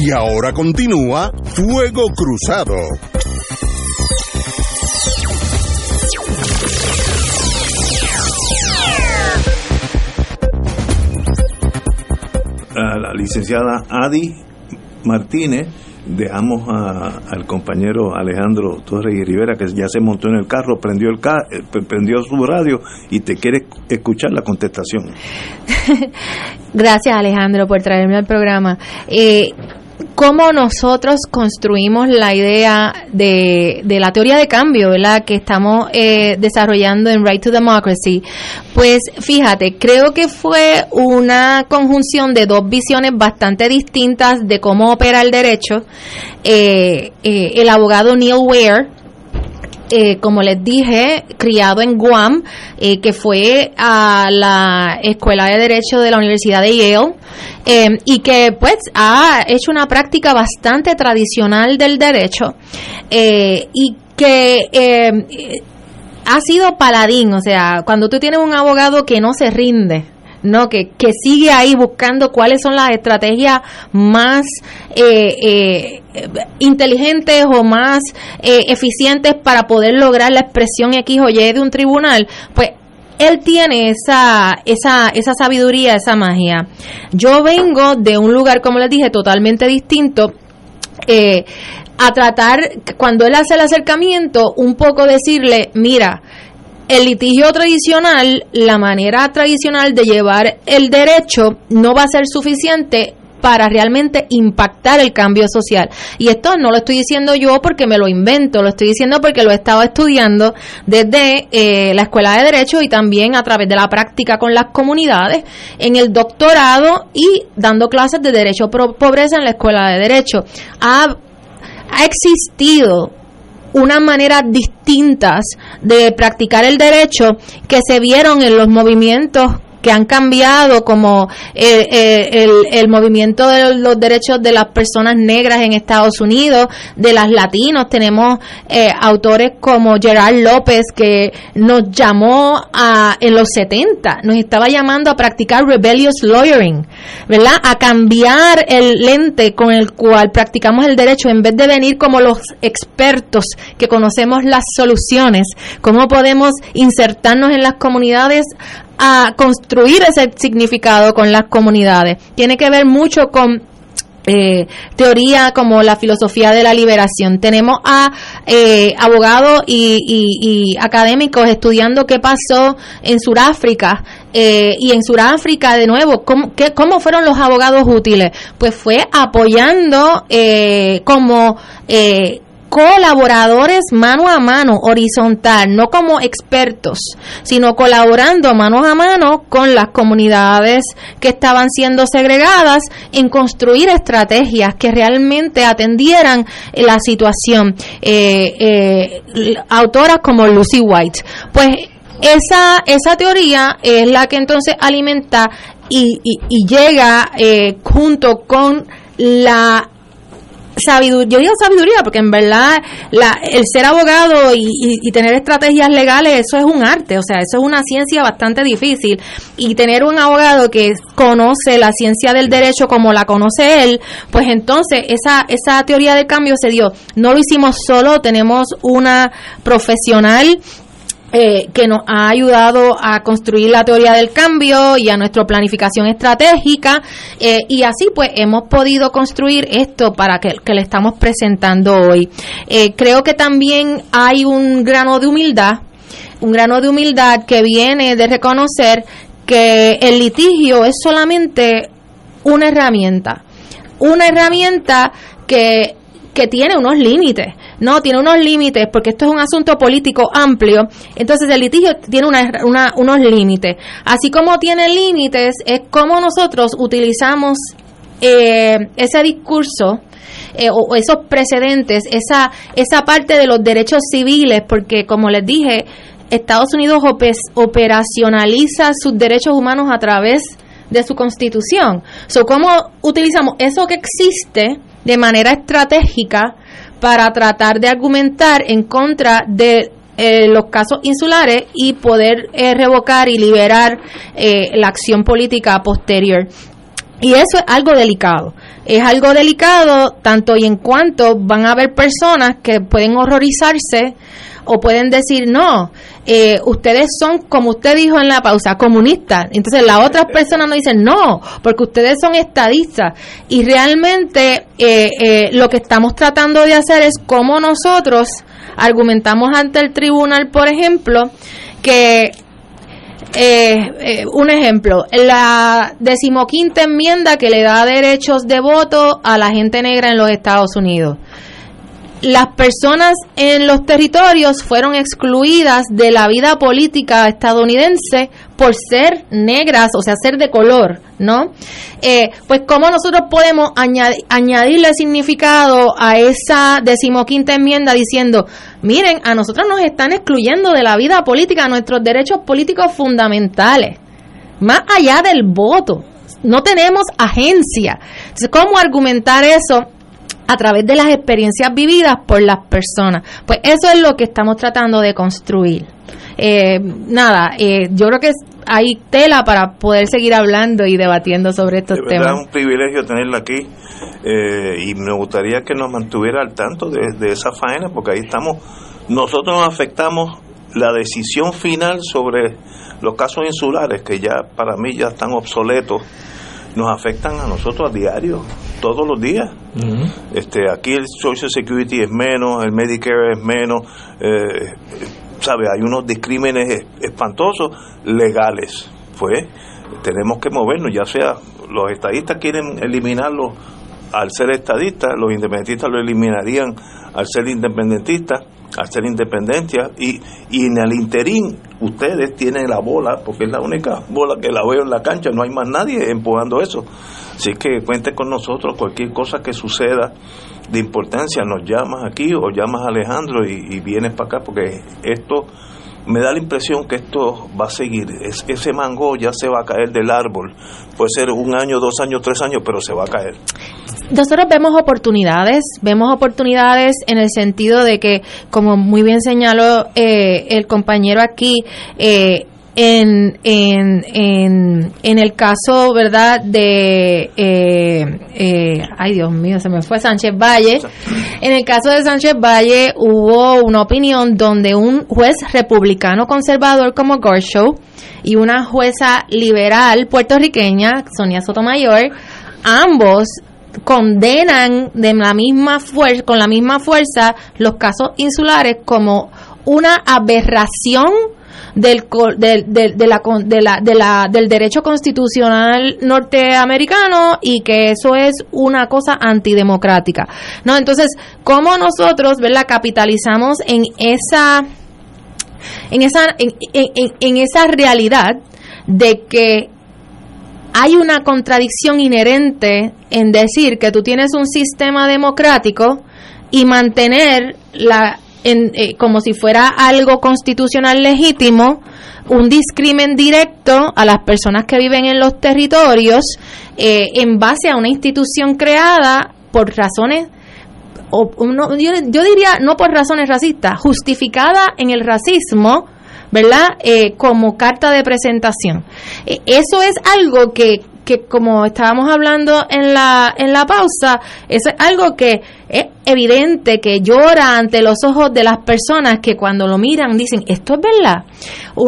Y ahora continúa Fuego Cruzado. A la licenciada Adi Martínez, dejamos a- al compañero Alejandro Torres y Rivera que ya se montó en el carro, prendió el ca- eh, prendió su radio y te quiere escuchar la contestación. Gracias Alejandro por traerme al programa. Eh, ¿Cómo nosotros construimos la idea de, de la teoría de cambio, ¿verdad? Que estamos eh, desarrollando en Right to Democracy. Pues fíjate, creo que fue una conjunción de dos visiones bastante distintas de cómo opera el derecho. Eh, eh, el abogado Neil Ware, eh, como les dije, criado en Guam, eh, que fue a la Escuela de Derecho de la Universidad de Yale eh, y que pues ha hecho una práctica bastante tradicional del derecho eh, y que eh, eh, ha sido paladín, o sea, cuando tú tienes un abogado que no se rinde, no que, que sigue ahí buscando cuáles son las estrategias más eh, eh, inteligentes o más eh, eficientes para poder lograr la expresión X o Y de un tribunal, pues él tiene esa, esa, esa sabiduría, esa magia. Yo vengo de un lugar, como les dije, totalmente distinto. eh, a tratar, cuando él hace el acercamiento, un poco decirle, mira, el litigio tradicional, la manera tradicional de llevar el derecho no va a ser suficiente para realmente impactar el cambio social. Y esto no lo estoy diciendo yo porque me lo invento, lo estoy diciendo porque lo he estado estudiando desde eh, la Escuela de Derecho y también a través de la práctica con las comunidades, en el doctorado y dando clases de Derecho pro Pobreza en la Escuela de Derecho. Ha, ha existido unas maneras distintas de practicar el derecho que se vieron en los movimientos que han cambiado como eh, eh, el, el movimiento de los derechos de las personas negras en Estados Unidos, de las latinos. Tenemos eh, autores como Gerard López que nos llamó a, en los 70, nos estaba llamando a practicar rebellious lawyering, ¿verdad? A cambiar el lente con el cual practicamos el derecho en vez de venir como los expertos que conocemos las soluciones, cómo podemos insertarnos en las comunidades a construir ese significado con las comunidades. Tiene que ver mucho con eh, teoría como la filosofía de la liberación. Tenemos a eh, abogados y, académicos estudiando qué pasó en Sudáfrica eh, y en Sudáfrica de nuevo, ¿cómo, ¿cómo fueron los abogados útiles? Pues fue apoyando como colaboradores mano a mano, horizontal, no como expertos, sino colaborando mano a mano con las comunidades que estaban siendo segregadas en construir estrategias que realmente atendieran la situación. Eh, eh, autoras como Lucy White. Pues esa, esa teoría es la que entonces alimenta y, y, llega eh, junto con la sabiduría, yo digo sabiduría porque en verdad la, el ser abogado y, tener estrategias legales, eso es un arte, o sea, eso es una ciencia bastante difícil. Y tener un abogado que conoce la ciencia del derecho como la conoce él, pues entonces esa, esa teoría del cambio se dio. No lo hicimos solo, tenemos una profesional eh, que nos ha ayudado a construir la teoría del cambio y a nuestra planificación estratégica eh, y así pues hemos podido construir esto para que, le estamos presentando hoy. Eh, creo que también hay un grano de humildad, un grano de humildad que viene de reconocer que el litigio es solamente una herramienta, una herramienta que que tiene unos límites. No, tiene unos límites porque esto es un asunto político amplio. Entonces el litigio tiene una, unos límites. Así como tiene límites, es como nosotros utilizamos eh, ese discurso eh, o, esos precedentes, esa, esa parte de los derechos civiles, porque como les dije, Estados Unidos operacionaliza sus derechos humanos a través de su constitución. So, ¿Cómo utilizamos eso que existe de manera estratégica para tratar de argumentar en contra de eh, los casos insulares y poder eh, revocar y liberar eh, la acción política posterior. Y eso es algo delicado. Es algo delicado tanto y en cuanto van a haber personas que pueden horrorizarse o pueden decir, no, eh, ustedes son, como usted dijo en la pausa, comunistas. Entonces las otras personas no dicen, no, porque ustedes son estadistas. Y realmente eh, eh, lo que estamos tratando de hacer es cómo nosotros argumentamos ante el tribunal, por ejemplo, que un ejemplo, la decimoquinta enmienda que le da derechos de voto a la gente negra en los Estados Unidos las personas en los territorios fueron excluidas de la vida política estadounidense por ser negras, o sea, ser de color, ¿no? Eh, pues cómo nosotros podemos añadirle significado a esa decimoquinta enmienda diciendo, miren, a nosotros nos están excluyendo de la vida política nuestros derechos políticos fundamentales, más allá del voto, no tenemos agencia. Entonces, ¿cómo argumentar eso? A través de las experiencias vividas por las personas. Pues eso es lo que estamos tratando de construir. Eh, nada, eh, yo creo que hay tela para poder seguir hablando y debatiendo sobre estos de temas. Es un privilegio tenerla aquí eh, y me gustaría que nos mantuviera al tanto de, de esa faena porque ahí estamos, nosotros nos afectamos la decisión final sobre los casos insulares que ya para mí ya están obsoletos nos afectan a nosotros a diario, todos los días. este Aquí el Social Security es menos, el Medicare es menos, eh, ¿sabe? Hay unos discrímenes espantosos legales. Pues tenemos que movernos, ya sea los estadistas quieren eliminarlo al ser estadistas, los independentistas lo eliminarían al ser independentistas hacer independencia y, y en el interín ustedes tienen la bola porque es la única bola que la veo en la cancha no hay más nadie empujando eso así que cuente con nosotros cualquier cosa que suceda de importancia nos llamas aquí o llamas a Alejandro y, vienes para acá porque esto me da la impresión que esto va a seguir. Es, ese mango ya se va a caer del árbol. Puede ser un año, dos años, tres años, pero se va a caer nosotros vemos oportunidades, vemos oportunidades en el sentido de que, como muy bien señaló eh, el compañero aquí, eh, en, en, en, en, el caso, ¿verdad?, de, eh, ay Dios mío, se me fue Sánchez Valle. En el caso de Sánchez Valle hubo una opinión donde un juez republicano conservador como Gorshow y una jueza liberal puertorriqueña, Sonia Sotomayor, ambos condenan de la misma fuerza, con la misma fuerza los casos insulares como una aberración del, del, de, de la, de la, de la, del derecho constitucional norteamericano y que eso es una cosa antidemocrática. ¿no? Entonces, ¿cómo nosotros ¿verdad? capitalizamos en esa, en, esa, en, en esa realidad de que hay una contradicción inherente en decir que tú tienes un sistema democrático y mantener la en, eh, como si fuera algo constitucional legítimo, un discrimen directo a las personas que viven en los territorios eh, en base a una institución creada por razones o, no, yo, yo, diría no por razones racistas, justificada en el racismo, ¿verdad? Eh, como carta de presentación. Eh, eso es algo que, que como estábamos hablando en la, en la pausa, eso es algo que es evidente, que llora ante los ojos de las personas que cuando lo miran dicen, esto es verdad.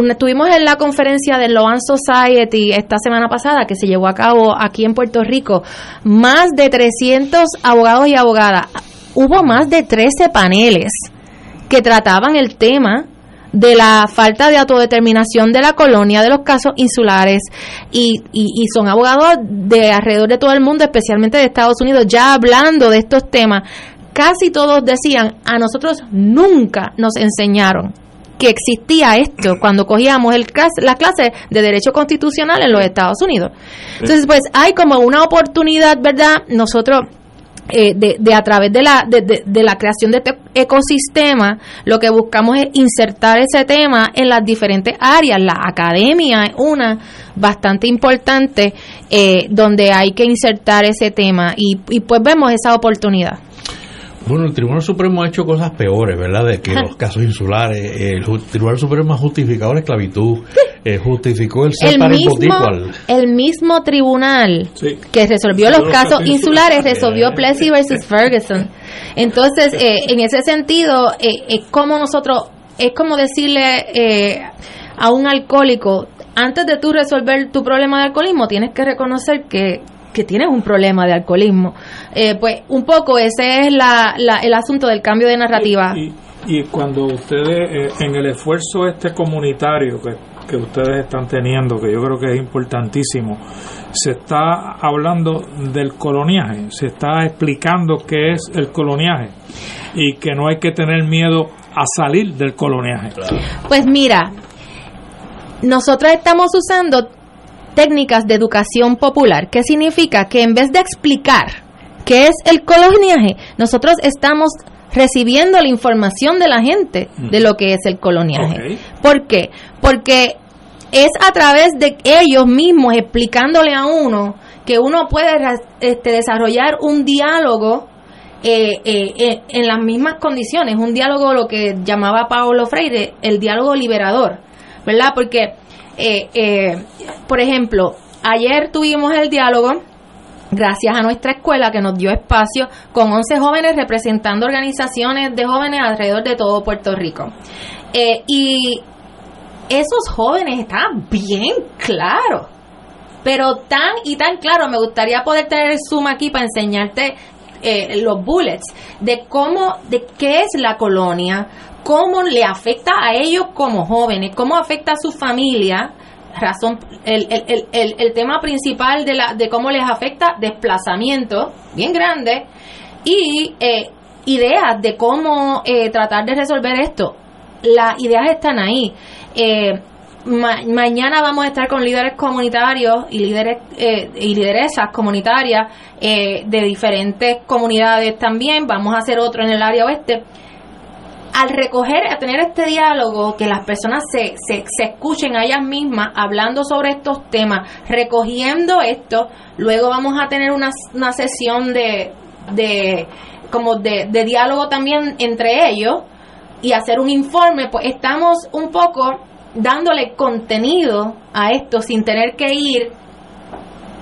estuvimos en la conferencia de Loan Society esta semana pasada que se llevó a cabo aquí en Puerto Rico, más de 300 abogados y abogadas. Hubo más de 13 paneles que trataban el tema de la falta de autodeterminación de la colonia, de los casos insulares, y, y, son abogados de alrededor de todo el mundo, especialmente de Estados Unidos, ya hablando de estos temas. Casi todos decían, a nosotros nunca nos enseñaron que existía esto cuando cogíamos el la clase de Derecho Constitucional en los Estados Unidos. Entonces, pues hay como una oportunidad, ¿verdad? Nosotros eh, de, de, a través de la, de, de, la creación de este ecosistema, lo que buscamos es insertar ese tema en las diferentes áreas. La academia es una bastante importante eh, donde hay que insertar ese tema y, y pues vemos esa oportunidad. Bueno, el Tribunal Supremo ha hecho cosas peores, ¿verdad? De que los casos insulares, el Tribunal Supremo ha justificado la esclavitud, eh, justificó el ser el mismo, el mismo tribunal que resolvió los, casos insulares resolvió Plessy versus Ferguson. Entonces, eh, en ese sentido, eh, es como nosotros, es como decirle eh, a un alcohólico, antes de tú resolver tu problema de alcoholismo, tienes que reconocer que que tienes un problema de alcoholismo. Eh, pues un poco ese es la, el asunto del cambio de narrativa. Y, y, cuando ustedes, eh, en el esfuerzo este comunitario que, que ustedes están teniendo, que yo creo que es importantísimo, se está hablando del coloniaje, se está explicando qué es el coloniaje y que no hay que tener miedo a salir del coloniaje. Pues mira, nosotros estamos usando técnicas de educación popular, que significa que en vez de explicar qué es el coloniaje, nosotros estamos recibiendo la información de la gente de lo que es el coloniaje. ¿Por qué? Porque es a través de ellos mismos explicándole a uno que uno puede este, desarrollar un diálogo eh, eh, eh, en las mismas condiciones, un diálogo lo que llamaba Paulo Freire el diálogo liberador, ¿verdad? Porque eh, eh, por ejemplo, ayer tuvimos el diálogo gracias a nuestra escuela que nos dio espacio con 11 jóvenes representando organizaciones de jóvenes alrededor de todo Puerto Rico. Eh, y esos jóvenes estaban bien claros, pero tan y tan claro, me gustaría poder tener el Zoom aquí para enseñarte eh, los bullets de cómo, de qué es la colonia, cómo le afecta a ellos como jóvenes, cómo afecta a su familia, razón, el, el, el, el tema principal de, la, de cómo les afecta desplazamiento, bien grande, y eh, ideas de cómo eh, tratar de resolver esto. Las ideas están ahí. Eh, mañana vamos a estar con líderes comunitarios y líderes y lideresas comunitarias de diferentes comunidades también. Vamos a hacer otro en el área oeste al recoger, a tener este diálogo, que las personas se, se, se, escuchen a ellas mismas hablando sobre estos temas, recogiendo esto, luego vamos a tener una, una sesión de, de como de, de diálogo también entre ellos y hacer un informe, pues estamos un poco dándole contenido a esto sin tener que ir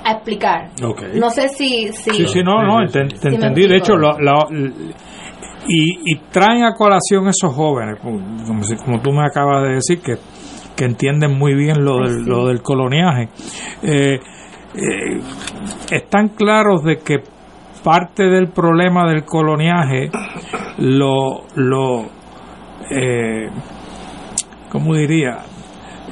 a explicar. No sé si... si sí, sí, no, no, te, entendí. De hecho, lo, y, traen a colación esos jóvenes, como, como tú me acabas de decir, que, que entienden muy bien lo del, lo del coloniaje. Eh, eh, están claros de que parte del problema del coloniaje lo, lo eh, ¿cómo diría?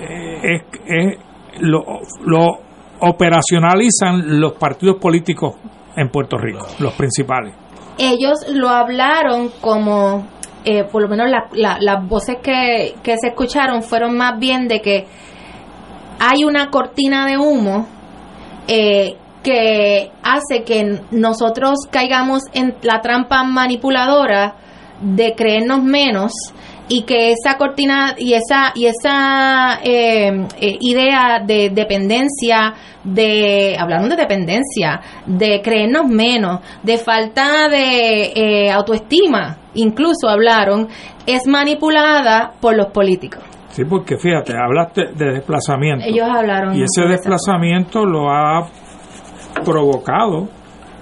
Eh, es, lo, lo operacionalizan los partidos políticos en Puerto Rico, los principales. Ellos lo hablaron como, eh, por lo menos las voces que, que se escucharon fueron más bien de que hay una cortina de humo eh, que hace que nosotros caigamos en la trampa manipuladora de creernos menos y que esa cortina y esa y esa eh, eh, idea de dependencia de hablaron de dependencia de creernos menos de falta de eh, autoestima incluso hablaron es manipulada por los políticos. Sí porque fíjate hablaste de desplazamiento. Ellos hablaron y ese desplazamiento lo ha provocado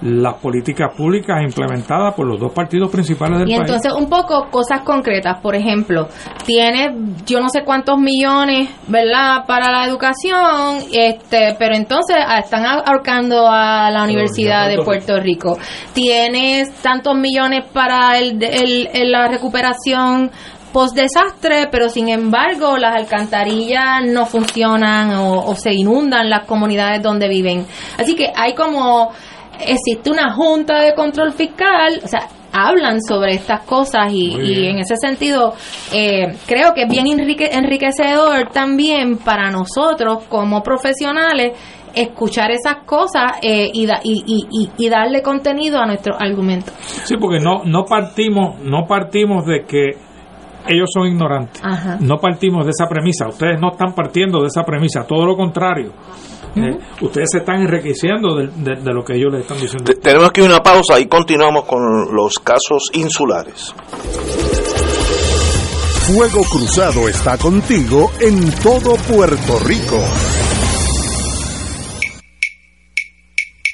las políticas públicas implementadas por los dos partidos principales del país. Y entonces un poco cosas concretas, por ejemplo, tiene yo no sé cuántos millones, ¿verdad?, para la educación, este, pero entonces ah, están ahorcando a la Universidad de Puerto Rico. Tienes tantos millones para el, el, la recuperación post desastre, pero sin embargo las alcantarillas no funcionan o, o se inundan las comunidades donde viven. Así que hay como existe una junta de control fiscal, o sea, hablan sobre estas cosas y, en ese sentido eh, creo que es bien enriquecedor también para nosotros como profesionales escuchar esas cosas eh, y, y, y, darle contenido a nuestro argumento. Sí, porque no, no partimos no partimos de que ellos son ignorantes. No partimos de esa premisa. Ustedes no están partiendo de esa premisa, todo lo contrario. Eh, ustedes se están enriqueciendo de, lo que ellos les están diciendo. tenemos aquí una pausa y continuamos con los casos insulares. Fuego Cruzado está contigo en todo Puerto Rico.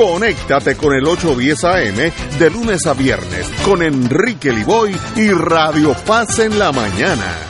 Conéctate con el 810 AM de lunes a viernes con Enrique Liboy y Radio Paz en la mañana.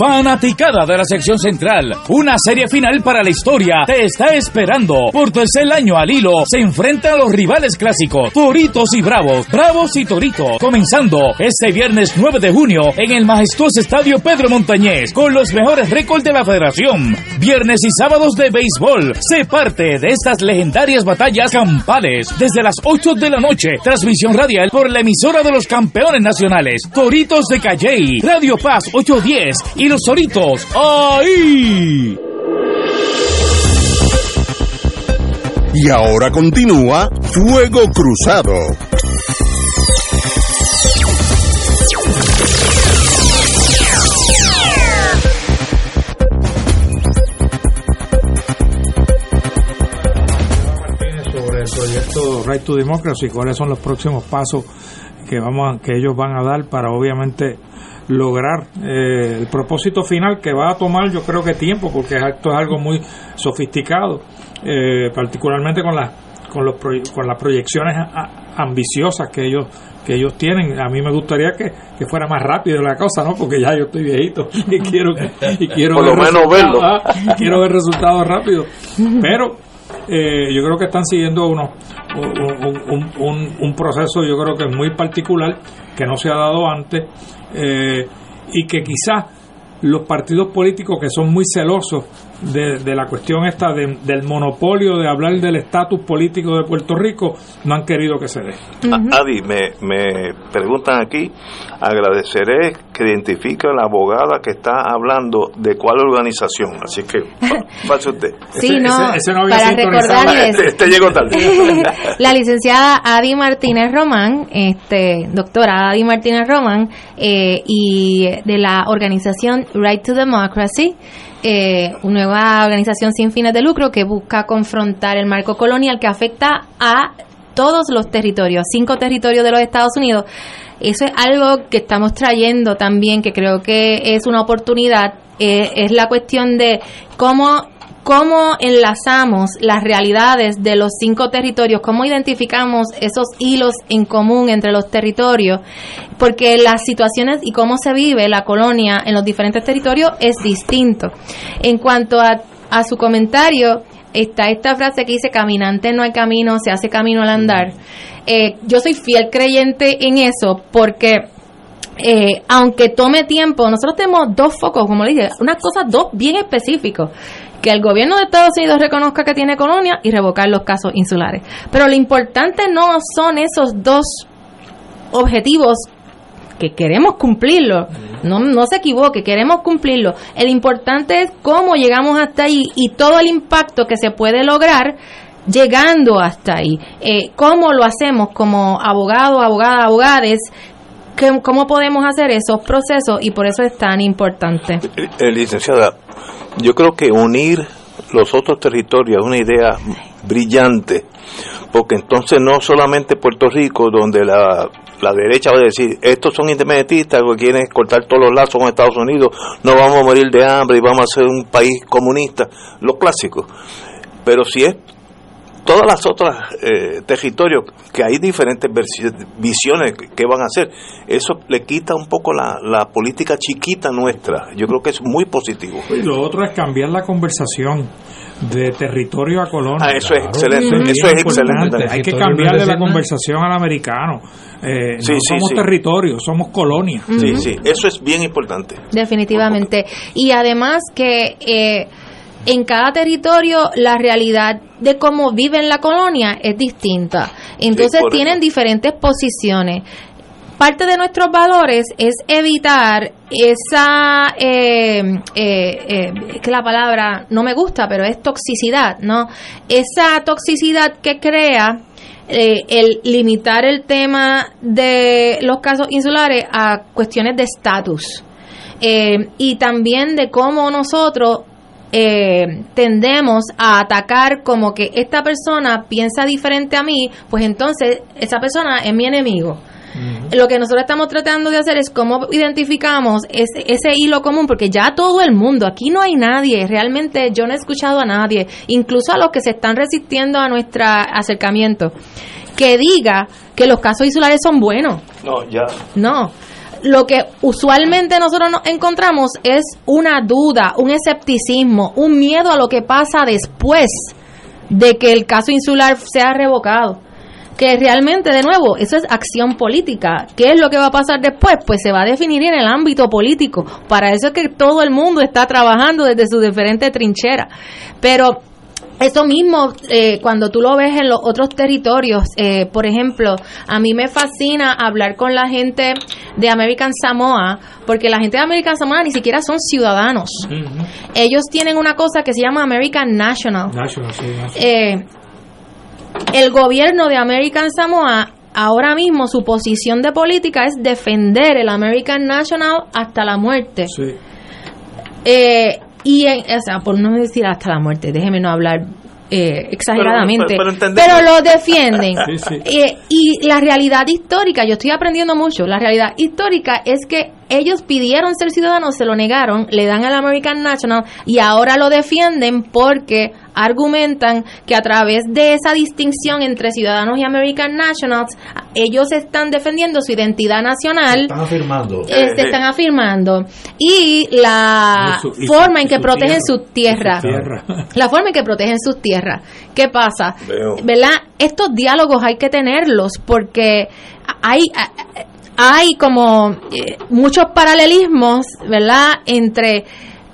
Fanaticada de la sección central, una serie final para la historia. Te está esperando. Por tercer año al hilo se enfrentan los rivales clásicos, Toritos y Bravos, Bravos y Toritos, comenzando este viernes 9 de junio en el majestuoso estadio Pedro Montañez, con los mejores récords de la federación. Viernes y sábados de béisbol, se parte de estas legendarias batallas campales. Desde las 8 de la noche, transmisión radial por la emisora de los campeones nacionales, Toritos de Calley, Radio Paz 810 y los Soritos. ¡Ahí! Y ahora continúa Fuego Cruzado. sobre el proyecto Right to Democracy, cuáles son los próximos pasos que vamos que ellos van a dar para obviamente lograr eh, el propósito final que va a tomar yo creo que tiempo porque esto es algo muy sofisticado eh, particularmente con las con los con las proyecciones ambiciosas que ellos que ellos tienen. A mí me gustaría que, que fuera más rápido la cosa, ¿no? Porque ya yo estoy viejito y quiero y quiero Por lo ver menos verlo. ah, quiero ver resultados rápidos. Pero eh, yo creo que están siguiendo unos un, un- un- un proceso yo creo que es muy particular que no se ha dado antes eh, y que quizás los partidos políticos que son muy celosos de, de la cuestión esta de- del monopolio de hablar del estatus político de Puerto Rico no han querido que se dé. A- Adi, me, me preguntan aquí, agradeceré que identifique a la abogada que está hablando de cuál organización, así que pa- pase usted. Sí, no, para recordarles. Este, este llegó tarde. la licenciada Adi Martínez Román, este, doctora Adi Martínez Román, eh, y de la organización Right to Democracy, eh, una nueva organización sin fines de lucro que busca confrontar el marco colonial que afecta a todos los territorios, cinco territorios de los Estados Unidos. Eso es algo que estamos trayendo también, que creo que es una oportunidad, eh, es la cuestión de cómo cómo enlazamos las realidades de los cinco territorios, cómo identificamos esos hilos en común entre los territorios, porque las situaciones y cómo se vive la colonia en los diferentes territorios es distinto. En cuanto a, a su comentario, está esta frase que dice, caminante no hay camino, se hace camino al andar. Eh, yo soy fiel creyente en eso porque eh, aunque tome tiempo, nosotros tenemos dos focos, como le dije, unas cosas dos bien específicos. Que el gobierno de Estados Unidos reconozca que tiene colonia y revocar los casos insulares. Pero lo importante no son esos dos objetivos que queremos cumplirlo. No, no se equivoque, queremos cumplirlo. El importante es cómo llegamos hasta ahí y todo el impacto que se puede lograr llegando hasta ahí. Eh, ¿Cómo lo hacemos como abogados, abogadas, abogades? ¿Qué- ¿Cómo podemos hacer esos procesos? Y por eso es tan importante. Eh, licenciada, yo creo que unir los otros territorios es una idea brillante, porque entonces no solamente Puerto Rico, donde la, la derecha va a decir, estos son independentistas que quieren cortar todos los lazos con Estados Unidos, no vamos a morir de hambre y vamos a ser un país comunista, lo clásico. Pero si es todas las otras eh, territorios que hay diferentes visiones que, van a hacer eso le quita un poco la, la política chiquita nuestra yo creo que es muy positivo Y lo otro es cambiar la conversación de territorio a colonia. Ah, eso es excelente, eso es excelente. Hay que cambiarle la conversación al americano. Eh, Sí, no sí, somos sí. territorio, somos colonia. sí sí eso es bien importante Definitivamente. Y además que eh, en cada territorio la realidad de cómo viven la colonia es distinta. Entonces tienen diferentes posiciones. Parte de nuestros valores es evitar esa, eh, eh, eh, es que la palabra no me gusta, pero es toxicidad, ¿no? Esa toxicidad que crea eh, el limitar el tema de los casos insulares a cuestiones de estatus eh, y también de cómo nosotros eh, tendemos a atacar como que esta persona piensa diferente a mí, pues entonces esa persona es mi enemigo. Lo que nosotros estamos tratando de hacer es cómo identificamos ese, ese hilo común, porque ya todo el mundo, aquí no hay nadie, realmente yo no he escuchado a nadie, incluso a los que se están resistiendo a nuestro acercamiento, que diga que los casos insulares son buenos. no ya No. Lo que usualmente nosotros nos encontramos es una duda, un escepticismo, un miedo a lo que pasa después de que el caso insular sea revocado. Que realmente, de nuevo, eso es acción política. ¿Qué es lo que va a pasar después? Pues se va a definir en el ámbito político. Para eso es que todo el mundo está trabajando desde sus diferentes trincheras. Pero eso mismo, eh, cuando tú lo ves en los otros territorios, eh, por ejemplo, a mí me fascina hablar con la gente de American Samoa, porque la gente de American Samoa ni siquiera son ciudadanos. Ellos tienen una cosa que se llama American National. National, sí, national. Eh, el gobierno de American Samoa ahora mismo su posición de política es defender el American National hasta la muerte. Sí. Eh, y, en- o sea, por no decir hasta la muerte, déjeme no hablar eh, exageradamente, Pero- pero- pero pero, entendemos. lo defienden. Sí, sí. Eh, y la realidad histórica, yo estoy aprendiendo mucho, la realidad histórica es que ellos pidieron ser ciudadanos, se lo negaron, le dan al American National y ahora lo defienden porque argumentan que a través de esa distinción entre ciudadanos y American Nationals, ellos están defendiendo su identidad nacional. Están afirmando. eh, se están afirmando. Y la Y su- y su- forma en que su protegen tierra. sus tierras. Y su tierra. La forma en que protegen sus tierras. ¿Qué pasa? Veo. ¿Verdad? Estos diálogos hay que tenerlos porque hay hay como eh, muchos paralelismos, ¿verdad? Entre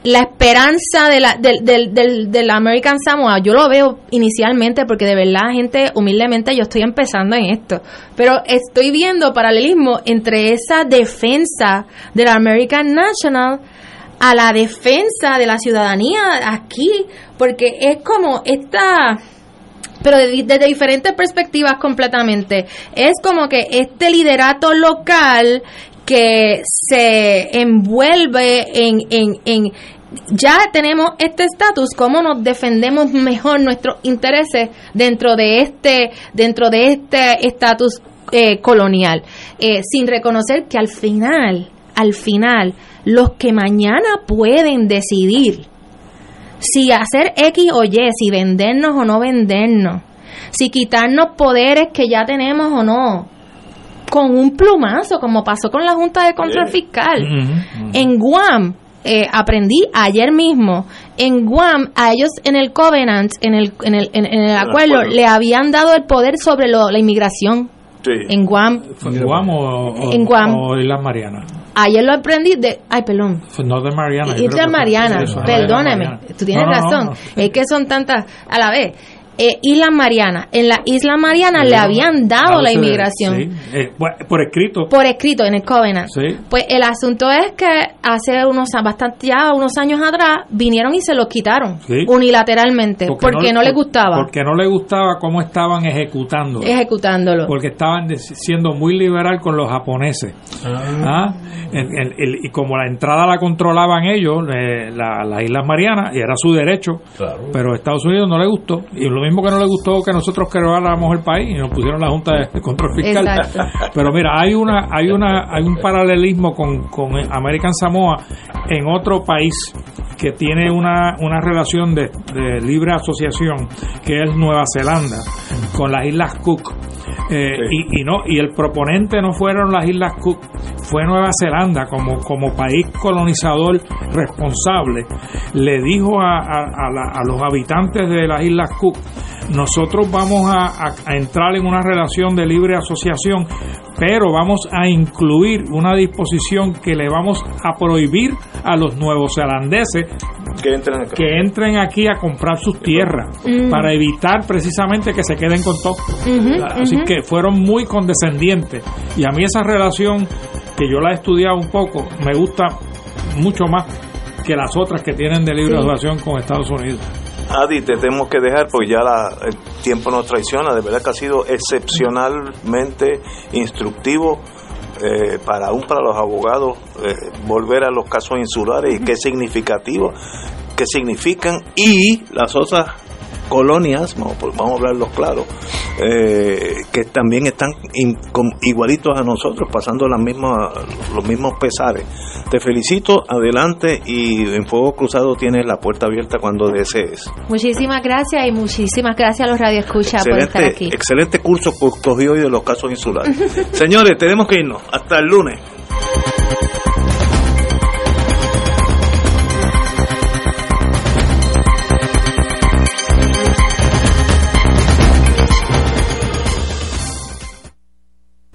la esperanza de la, del, del, del, del American Samoa, yo lo veo inicialmente porque de verdad, gente, humildemente yo estoy empezando en esto, pero estoy viendo paralelismo entre esa defensa del American National a la defensa de la ciudadanía aquí, porque es como esta pero de- desde diferentes perspectivas completamente. Es como que este liderato local que se envuelve en, en, en ya tenemos este estatus, cómo nos defendemos mejor nuestros intereses dentro de este, dentro de este estatus eh, colonial, eh, sin reconocer que al final, al final, los que mañana pueden decidir si hacer X o Y, si vendernos o no vendernos, si quitarnos poderes que ya tenemos o no, con un plumazo, como pasó con la Junta de Control Fiscal. En Guam, eh, aprendí ayer mismo, en Guam, a ellos en el Covenant, en el, en el, en, en el acuerdo, le habían dado el poder sobre lo- la inmigración. Sí. En Guam, ¿Fue en Guam o, o- En Guam. o Islas Marianas? ayer lo aprendí de, ay, perdón, No de Mariana. Islas Marianas, perdóname, tú tienes No, no, no, razón, no. es que son tantas a la vez. Eh, Islas Marianas, en las Islas Marianas le habían dado la inmigración sí, eh, por escrito. por escrito en el Covenant. Sí. Pues el asunto es que hace unos bastante ya unos años atrás vinieron y se los quitaron Sí. unilateralmente porque, no, les gustaba Porque no le gustaba cómo estaban ejecutando. ejecutándolo. Porque estaban siendo muy liberal con los japoneses. Ah, el- el- el- y como la entrada la controlaban ellos, eh, la- las Islas Marianas, y era su derecho, pero a Estados Unidos no le gustó. Y lo mismo que no le gustó que nosotros creáramos el país y nos pusieron la Junta de Control Fiscal. Exacto. Pero mira, hay una, hay una, hay un paralelismo con, con American Samoa en otro país que tiene una, una relación de, de libre asociación, que es Nueva Zelanda, con las Islas Cook. Eh, y, y no y el proponente no fueron las Islas Cook, fue Nueva Zelanda como, como país colonizador responsable. Le dijo a, a- a la- a los habitantes de las Islas Cook, nosotros vamos a, a- a entrar en una relación de libre asociación, pero vamos a incluir una disposición que le vamos a prohibir a los Que entren acá. que entren aquí a comprar sus tierras Mm. para evitar precisamente que se queden con todo. Así que fueron muy condescendientes. Y a mí esa relación, que yo la he estudiado un poco, me gusta mucho más que las otras que tienen de libre Sí. asociación con Estados Unidos. Adi, te tenemos que dejar porque ya el tiempo nos traiciona. De verdad que ha sido excepcionalmente instructivo eh, para aún para los abogados eh, volver a los casos insulares y qué significativo, qué significan y las otras colonias, vamos, pues, vamos a hablarlos claro, eh, que también están in- igualitos a nosotros, pasando las mismas, los mismos pesares. Te felicito, adelante y en Fuego Cruzado tienes la puerta abierta cuando desees. Muchísimas gracias y muchísimas gracias a los radioescuchas por estar aquí. excelente curso que cogió hoy de los casos insulares. Señores, tenemos que irnos. Hasta el lunes.